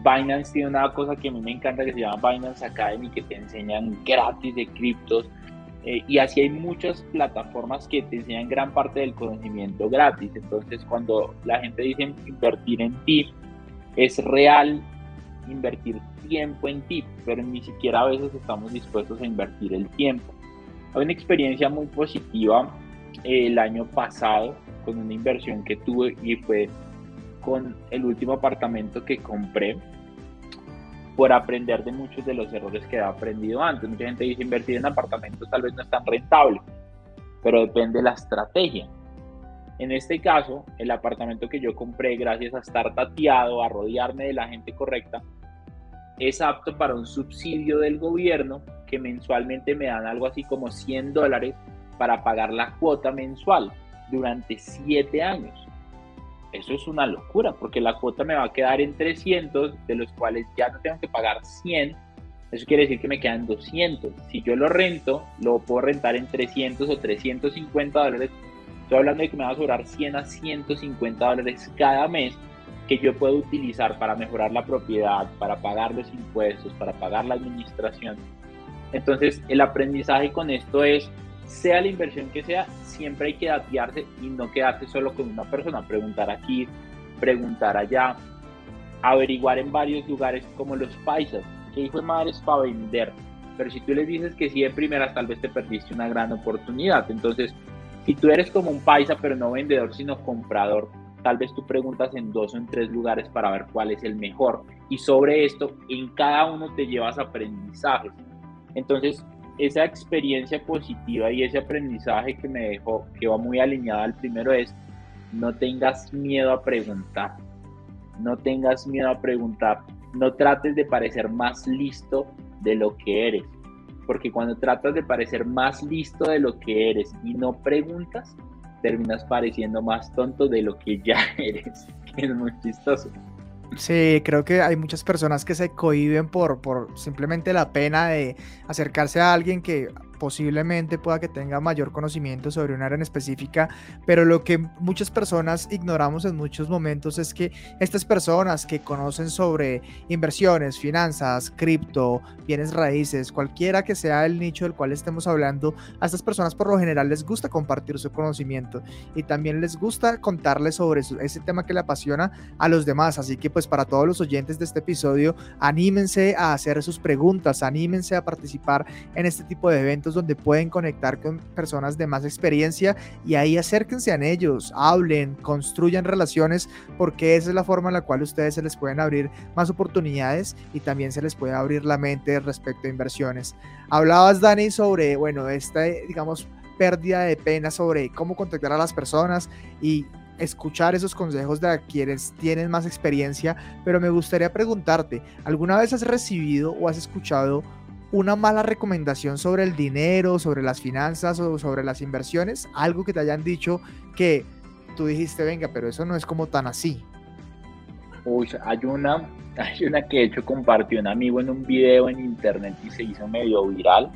Binance tiene una cosa que a mí me encanta que se llama Binance Academy, que te enseñan gratis de criptos. Eh, y así hay muchas plataformas que te enseñan gran parte del conocimiento gratis. Entonces, cuando la gente dice invertir en ti, es real invertir tiempo en ti, pero ni siquiera a veces estamos dispuestos a invertir el tiempo. Hay una experiencia muy positiva eh, el año pasado con una inversión que tuve y fue con el último apartamento que compré por aprender de muchos de los errores que he aprendido antes. Mucha gente dice invertir en apartamentos tal vez no es tan rentable, pero depende de la estrategia. En este caso, el apartamento que yo compré, gracias a estar tateado, a rodearme de la gente correcta, es apto para un subsidio del gobierno que mensualmente me dan algo así como 100 dólares para pagar la cuota mensual durante 7 años. Eso es una locura porque la cuota me va a quedar en 300, de los cuales ya no tengo que pagar 100. Eso quiere decir que me quedan 200. Si yo lo rento, lo puedo rentar en 300 o 350 dólares. Estoy hablando de que me va a sobrar 100 a 150 dólares cada mes que yo puedo utilizar para mejorar la propiedad, para pagar los impuestos, para pagar la administración. Entonces, el aprendizaje con esto es, sea la inversión que sea, siempre hay que datearse y no quedarse solo con una persona, preguntar aquí, preguntar allá, averiguar en varios lugares como los paisas, que hijo de madre es para vender, pero si tú les dices que sí de primeras, tal vez te perdiste una gran oportunidad. Entonces, si tú eres como un paisa, pero no vendedor, sino comprador, tal vez tú preguntas en dos o en tres lugares para ver cuál es el mejor. Y sobre esto, en cada uno te llevas aprendizajes. Entonces, esa experiencia positiva y ese aprendizaje que me dejó, que va muy alineado al primero es, no tengas miedo a preguntar, no tengas miedo a preguntar, no trates de parecer más listo de lo que eres, porque cuando tratas de parecer más listo de lo que eres y no preguntas, terminas pareciendo más tonto de lo que ya eres, que es muy chistoso. Sí, creo que hay muchas personas que se cohiben por, por simplemente la pena de acercarse a alguien que posiblemente pueda que tenga mayor conocimiento sobre un área en específica, pero lo que muchas personas ignoramos en muchos momentos es que estas personas que conocen sobre inversiones, finanzas, cripto, bienes raíces, cualquiera que sea el nicho del cual estemos hablando, a estas personas por lo general les gusta compartir su conocimiento y también les gusta contarles sobre ese tema que le apasiona a los demás. Así que pues para todos los oyentes de este episodio, anímense a hacer sus preguntas, anímense a participar en este tipo de eventos donde pueden conectar con personas de más experiencia y ahí acérquense a ellos, hablen, construyan relaciones, porque esa es la forma en la cual ustedes se les pueden abrir más oportunidades y también se les puede abrir la mente respecto a inversiones. Hablabas, Dani, sobre, bueno, esta, digamos, pérdida de pena sobre cómo contactar a las personas y escuchar esos consejos de quienes tienen más experiencia, pero me gustaría preguntarte, ¿alguna vez has recibido o has escuchado una mala recomendación sobre el dinero, sobre las finanzas o sobre las inversiones, algo que te hayan dicho que tú dijiste, venga, pero eso no es como tan así. Uy, hay una, hay una que de hecho compartió un amigo en un video en internet y se hizo medio viral,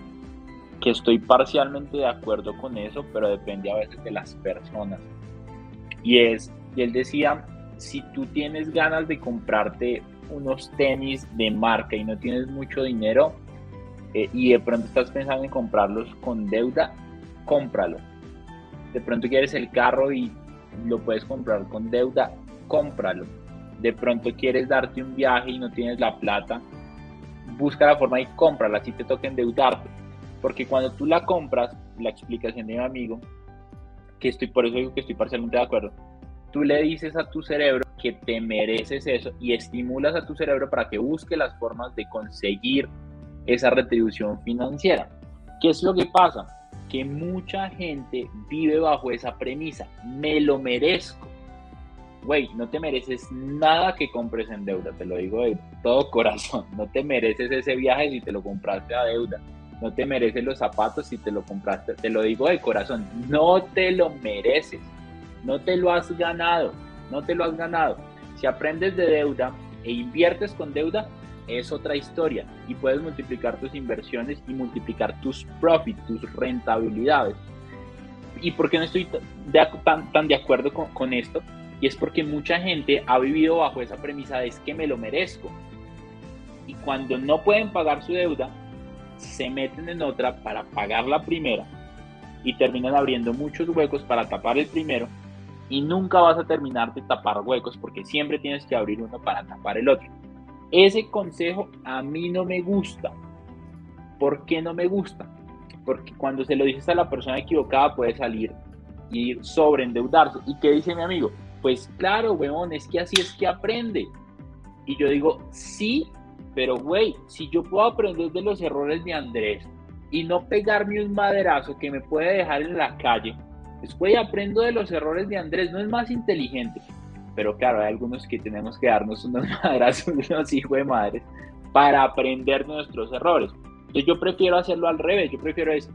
que estoy parcialmente de acuerdo con eso, pero depende a veces de las personas. Y es, y él decía, si tú tienes ganas de comprarte unos tenis de marca y no tienes mucho dinero, eh, y de pronto estás pensando en comprarlos con deuda, cómpralo. De pronto quieres el carro y lo puedes comprar con deuda, cómpralo. De pronto quieres darte un viaje y no tienes la plata, busca la forma y cómprala, así te toca endeudarte. Porque cuando tú la compras, la explicación de mi amigo, que estoy por eso digo que estoy parcialmente de acuerdo, tú le dices a tu cerebro que te mereces eso y estimulas a tu cerebro para que busque las formas de conseguir esa retribución financiera. ¿Qué es lo que pasa? Que mucha gente vive bajo esa premisa, me lo merezco. Güey, no te mereces nada que compres en deuda, te lo digo de todo corazón. No te mereces ese viaje si te lo compraste a deuda. No te mereces los zapatos si te lo compraste, te lo digo de corazón. No te lo mereces. No te lo has ganado. No te lo has ganado. Si aprendes de deuda e inviertes con deuda, es otra historia y puedes multiplicar tus inversiones y multiplicar tus profits, tus rentabilidades. ¿Y por qué no estoy tan, tan de acuerdo con, con, esto? Y es porque mucha gente ha vivido bajo esa premisa de es que me lo merezco. Y cuando no pueden pagar su deuda, se meten en otra para pagar la primera y terminan abriendo muchos huecos para tapar el primero y nunca vas a terminar de tapar huecos porque siempre tienes que abrir uno para tapar el otro. Ese consejo a mí no me gusta. ¿Por qué no me gusta? Porque cuando se lo dices a la persona equivocada puede salir y sobreendeudarse. ¿Y qué dice mi amigo? Pues claro, weón, es que así es que aprende. Y yo digo, sí, pero güey, si yo puedo aprender de los errores de Andrés y no pegarme un maderazo que me puede dejar en la calle, pues güey, aprendo de los errores de Andrés, no es más inteligente pero claro, hay algunos que tenemos que darnos unos madrazos, unos hijos de madres, para aprender nuestros errores. Entonces yo prefiero hacerlo al revés, yo prefiero eso.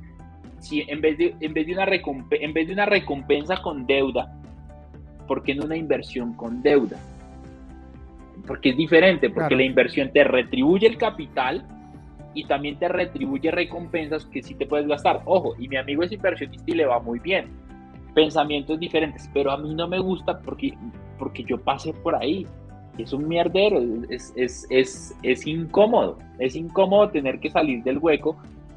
Si en vez de, en vez de, una, recompensa, en vez de una recompensa con deuda, ¿por qué no una inversión con deuda? Porque es diferente, porque la inversión te retribuye el capital y también te retribuye recompensas que sí te puedes gastar. Ojo, y mi amigo es inversionista y le va muy bien. Pensamientos diferentes, pero a mí no me gusta porque porque yo pasé por ahí. Es un mierdero, es, es, es, es incómodo, es incómodo tener que salir del hueco.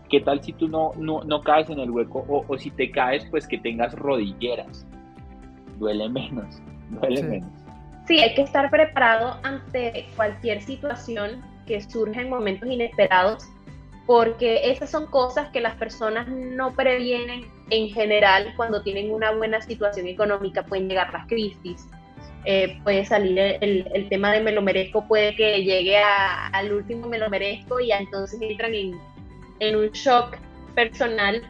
¿Qué tal si tú no, no, no caes en el hueco o, o, si te caes, pues que tengas rodilleras? Duele menos, duele menos. Sí, hay que estar preparado ante cualquier situación que surja en momentos inesperados, porque esas son cosas que las personas no previenen en general cuando tienen una buena situación económica. Pueden llegar las crisis, eh, puede salir el, el, tema de me lo merezco, puede que llegue al último me lo merezco y entonces entran en, en un shock personal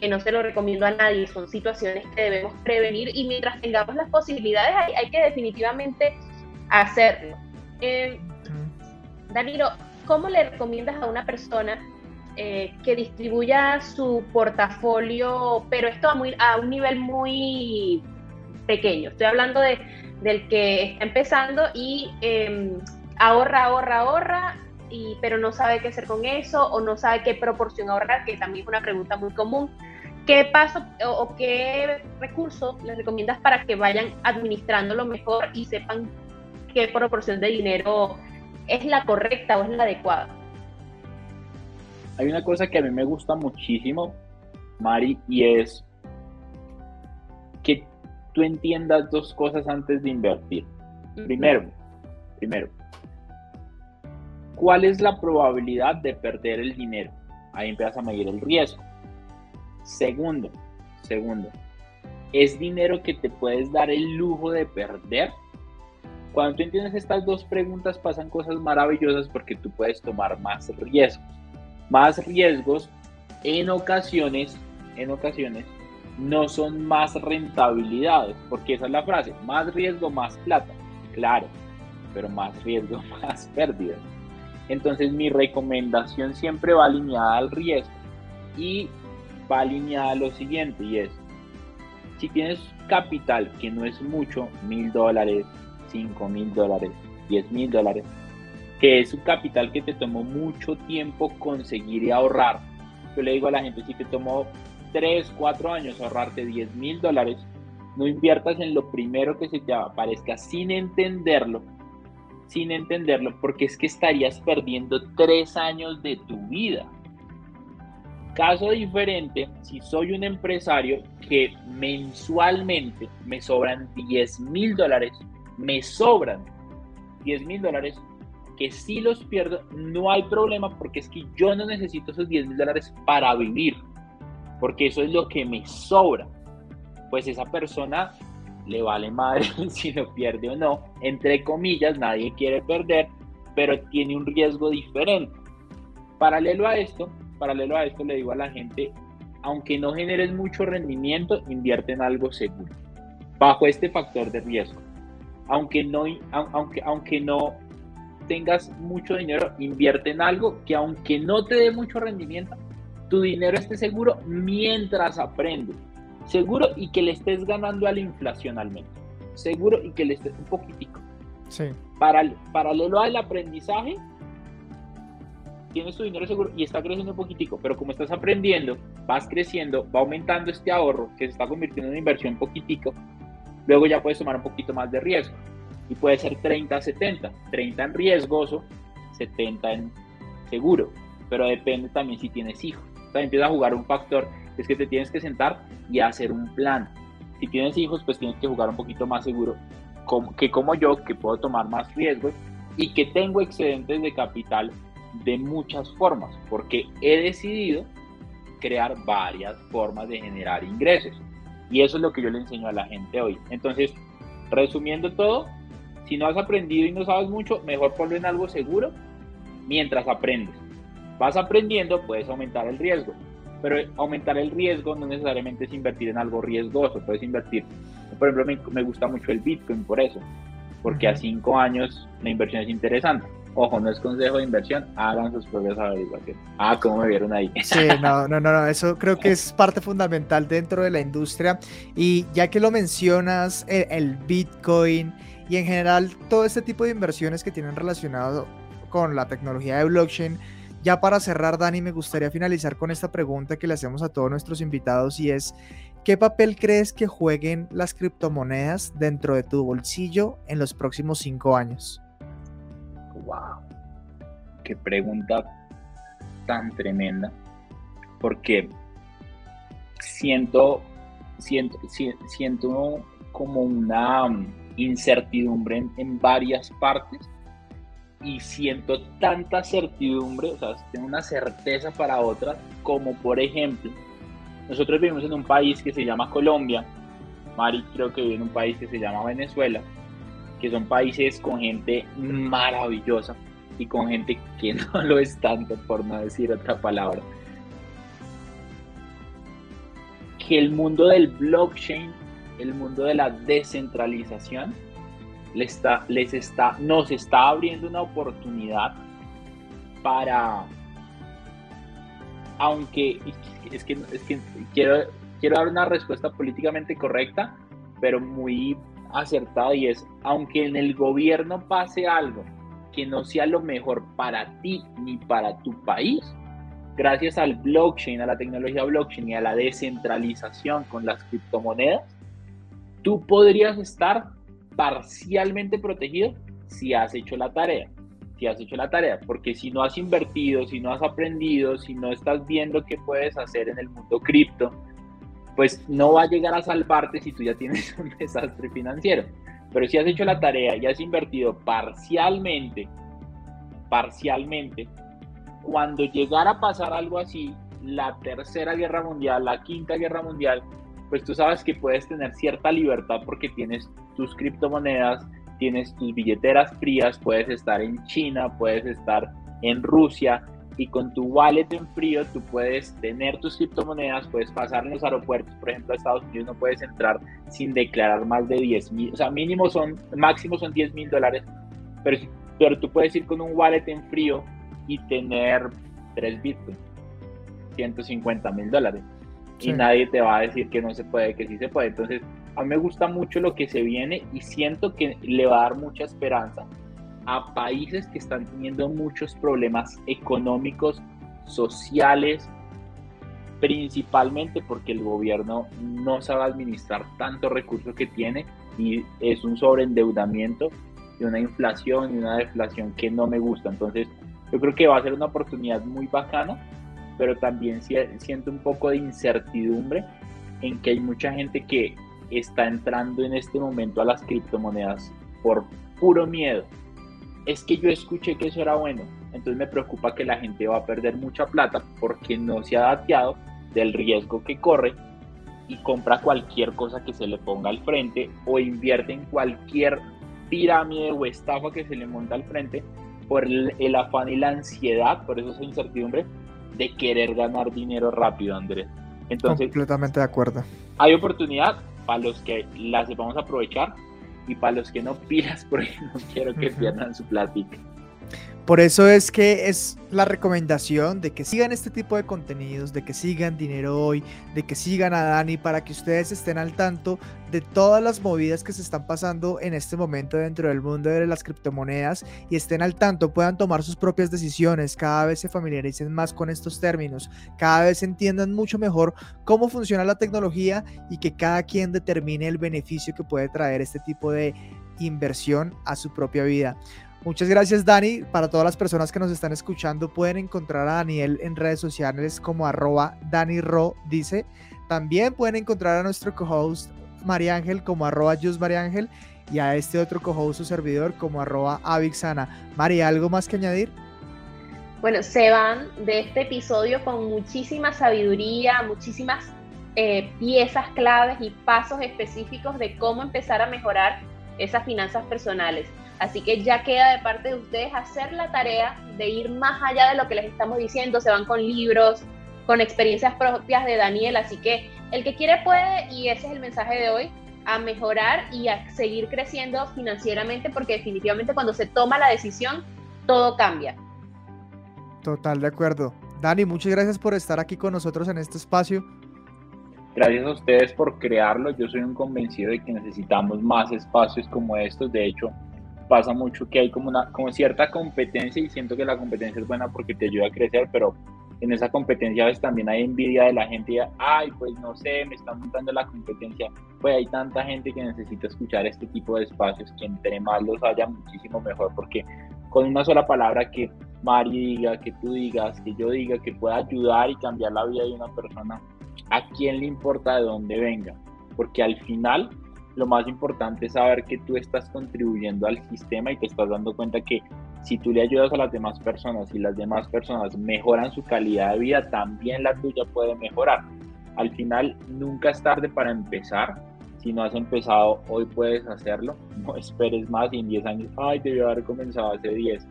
que no se lo recomiendo a nadie, son situaciones que debemos prevenir y mientras tengamos las posibilidades hay, que definitivamente hacerlo. Eh, Danilo, ¿cómo le recomiendas a una persona eh, que distribuya su portafolio, pero esto a, muy, a un nivel muy pequeño? Estoy hablando de, del que está empezando y em, ahorra, ahorra, ahorra, y, pero no sabe qué hacer con eso o no sabe qué proporción ahorrar, que también es una pregunta muy común. ¿Qué paso o, qué recursos les recomiendas para que vayan administrándolo mejor y sepan qué proporción de dinero es la correcta o es la adecuada? Hay una cosa que a mí me gusta muchísimo, Mari, y es tú entiendas dos cosas antes de invertir. Primero, primero, ¿cuál es la probabilidad de perder el dinero? Ahí empiezas a medir el riesgo. Segundo, segundo, ¿es dinero que te puedes dar el lujo de perder? Cuando tú entiendes estas dos preguntas pasan cosas maravillosas porque tú puedes tomar más riesgos. Más riesgos en ocasiones, en ocasiones, no son más rentabilidades, porque esa es la frase, más riesgo, más plata. Claro, pero más riesgo, más pérdidas. Entonces mi recomendación siempre va alineada al riesgo y va alineada a lo siguiente y es, si tienes capital que no es mucho, mil dólares, cinco mil dólares, diez mil dólares, que es un capital que te tomó mucho tiempo conseguir y ahorrar. Yo le digo a la gente, si te tomó tres, cuatro años ahorrarte diez mil dólares, no inviertas en lo primero que se te aparezca sin entenderlo, sin entenderlo, porque es que estarías perdiendo tres años de tu vida. Caso diferente, si soy un empresario que mensualmente me sobran 10 mil dólares, me sobran 10 mil dólares, que si los pierdo, no hay problema porque es que yo no necesito esos 10 mil dólares para vivir, porque eso es lo que me sobra. Pues esa persona le vale madre si lo pierde o no, entre comillas, nadie quiere perder, pero tiene un riesgo diferente. Paralelo a esto, paralelo a esto le digo a la gente, aunque no generes mucho rendimiento, invierte en algo seguro, bajo este factor de riesgo. Aunque no, aunque, aunque no tengas mucho dinero, invierte en algo que aunque no te dé mucho rendimiento, tu dinero esté seguro mientras aprendes. Seguro y que le estés ganando a la inflación al menos. Seguro y que le estés un poquitico. Sí. paralelo al aprendizaje, tienes tu dinero seguro y está creciendo un poquitico, pero como estás aprendiendo, vas creciendo, va aumentando este ahorro que se está convirtiendo en una inversión poquitico, luego ya puedes tomar un poquito más de riesgo y puede ser 30-70, 30 en riesgoso, 70 en seguro, pero depende también si tienes hijos. Empieza a jugar un factor, es que te tienes que sentar y hacer un plan. Si tienes hijos, pues tienes que jugar un poquito más seguro que como yo, que puedo tomar más riesgos y que tengo excedentes de capital de muchas formas, porque he decidido crear varias formas de generar ingresos. Y eso es lo que yo le enseño a la gente hoy. Entonces, resumiendo todo, si no has aprendido y no sabes mucho, mejor ponlo en algo seguro mientras aprendes. Vas aprendiendo, puedes aumentar el riesgo, pero aumentar el riesgo no necesariamente es invertir en algo riesgoso, puedes invertir. Por ejemplo, me, gusta mucho el Bitcoin por eso, porque a cinco años la inversión es interesante Ojo, no es consejo de inversión, hagan sus propias averiguaciones. Ah, ¿cómo me vieron ahí? Sí, no, no, no, eso creo que es parte fundamental dentro de la industria. Y ya que lo mencionas, el, Bitcoin y en general todo este tipo de inversiones que tienen relacionado con la tecnología de blockchain, ya para cerrar, Dani, me gustaría finalizar con esta pregunta que le hacemos a todos nuestros invitados y es, ¿qué papel crees que jueguen las criptomonedas dentro de tu bolsillo en los próximos cinco años? wow, qué pregunta tan tremenda, porque siento, siento, siento como una incertidumbre en, varias partes y siento tanta certidumbre, o sea, tengo una certeza para otras, como por ejemplo, nosotros vivimos en un país que se llama Colombia, Mari creo que vive en un país que se llama Venezuela, que son países con gente maravillosa, y con gente que no lo es tanto, por no decir otra palabra. Que el mundo del blockchain, el mundo de la descentralización, les está, les está, nos está abriendo una oportunidad para, aunque es que, es que quiero, quiero dar una respuesta políticamente correcta, pero muy acertada y es, aunque en el gobierno pase algo que no sea lo mejor para ti ni para tu país, gracias al blockchain, a la tecnología blockchain y a la descentralización con las criptomonedas, tú podrías estar parcialmente protegido si has hecho la tarea. Si has hecho la tarea, porque si no has invertido, si no has aprendido, si no estás viendo qué puedes hacer en el mundo cripto, pues no va a llegar a salvarte si tú ya tienes un desastre financiero. Pero si has hecho la tarea y has invertido parcialmente, parcialmente, cuando llegara a pasar algo así, la tercera guerra mundial, la quinta guerra mundial, pues tú sabes que puedes tener cierta libertad porque tienes tus criptomonedas, tienes tus billeteras frías, puedes estar en China, puedes estar en Rusia y con tu wallet en frío tú puedes tener tus criptomonedas, puedes pasar en los aeropuertos, por ejemplo a Estados Unidos no puedes entrar sin declarar más de 10 mil, o sea mínimo son, máximo son 10 mil dólares, pero, pero tú puedes ir con un wallet en frío y tener 3 bitcoins, 150 mil dólares y nadie te va a decir que no se puede, que sí se puede. Entonces, a mí me gusta mucho lo que se viene y siento que le va a dar mucha esperanza a países que están teniendo muchos problemas económicos, sociales, principalmente porque el gobierno no sabe administrar tanto recursos que tiene y es un sobreendeudamiento y una inflación y una deflación que no me gusta. Entonces, yo creo que va a ser una oportunidad muy bacana pero también siento un poco de incertidumbre en que hay mucha gente que está entrando en este momento a las criptomonedas por puro miedo. Es que yo escuché que eso era bueno, entonces me preocupa que la gente va a perder mucha plata porque no se ha dateado del riesgo que corre y compra cualquier cosa que se le ponga al frente o invierte en cualquier pirámide o estafa que se le monta al frente por el, afán y la ansiedad, por eso esa incertidumbre, de querer ganar dinero rápido, Andrés. Entonces, completamente de acuerdo. Hay oportunidad para los que las vamos a aprovechar y para los que no pilas porque no quiero que pierdan su plática. Por eso es que es la recomendación de que sigan este tipo de contenidos, de que sigan Dinero Hoy, de que sigan a Dani para que ustedes estén al tanto de todas las movidas que se están pasando en este momento dentro del mundo de las criptomonedas y estén al tanto, puedan tomar sus propias decisiones, cada vez se familiaricen más con estos términos, cada vez entiendan mucho mejor cómo funciona la tecnología y que cada quien determine el beneficio que puede traer este tipo de inversión a su propia vida. Muchas gracias Dani. Para todas las personas que nos están escuchando pueden encontrar a Daniel en redes sociales como arroba Ro dice. También pueden encontrar a nuestro co-host María Ángel como arroba María Ángel y a este otro co-host su servidor como arroba Avixana. María, ¿algo más que añadir? Bueno, se van de este episodio con muchísima sabiduría, muchísimas eh, piezas claves y pasos específicos de cómo empezar a mejorar esas finanzas personales. Así que ya queda de parte de ustedes hacer la tarea de ir más allá de lo que les estamos diciendo. Se van con libros, con experiencias propias de Daniel. Así que el que quiere puede, y ese es el mensaje de hoy, a mejorar y a seguir creciendo financieramente, porque definitivamente cuando se toma la decisión, todo cambia. Total, de acuerdo. Dani, muchas gracias por estar aquí con nosotros en este espacio. Gracias a ustedes por crearlo. Yo soy un convencido de que necesitamos más espacios como estos. De hecho, pasa mucho que hay como una como cierta competencia y siento que la competencia es buena porque te ayuda a crecer, pero en esa competencia a veces también hay envidia de la gente ay, pues no sé, me están montando la competencia. Pues hay tanta gente que necesita escuchar este tipo de espacios, que entre más los haya, muchísimo mejor, porque con una sola palabra que Mari diga, que tú digas, que yo diga, que pueda ayudar y cambiar la vida de una persona, ¿a quién le importa de dónde venga? Porque al final lo más importante es saber que tú estás contribuyendo al sistema y te estás dando cuenta que si tú le ayudas a las demás personas y las demás personas mejoran su calidad de vida, también la tuya puede mejorar. Al final, nunca es tarde para empezar. Si no has empezado, hoy puedes hacerlo. No esperes más y en 10 años, ay, debió haber comenzado hace 10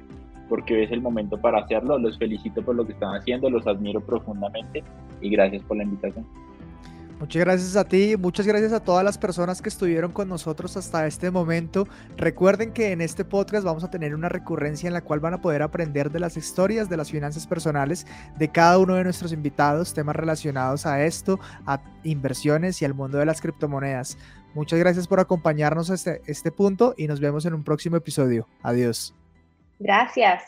porque es el momento para hacerlo. Los felicito por lo que están haciendo, los admiro profundamente y gracias por la invitación. Muchas gracias a ti, muchas gracias a todas las personas que estuvieron con nosotros hasta este momento. Recuerden que en este podcast vamos a tener una recurrencia en la cual van a poder aprender de las historias de las finanzas personales de cada uno de nuestros invitados, temas relacionados a esto, a inversiones y al mundo de las criptomonedas. Muchas gracias por acompañarnos a este, este punto y nos vemos en un próximo episodio. Adiós. Gracias.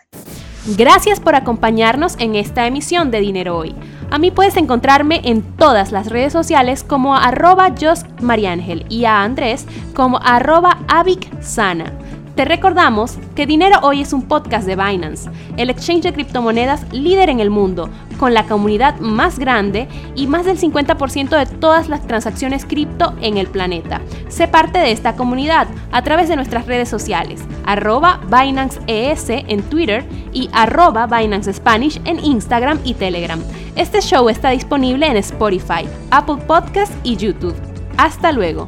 Gracias por acompañarnos en esta emisión de Dinero Hoy. A mí puedes encontrarme en todas las redes sociales como arroba y a Andrés como arroba Sana. Te recordamos que Dinero Hoy es un podcast de Binance, el exchange de criptomonedas líder en el mundo, con la comunidad más grande y más del 50% de todas las transacciones cripto en el planeta. Sé parte de esta comunidad a través de nuestras redes sociales, arroba Binance ES en Twitter y arroba Binance Spanish en Instagram y Telegram. Este show está disponible en Spotify, Apple Podcasts y YouTube. Hasta luego.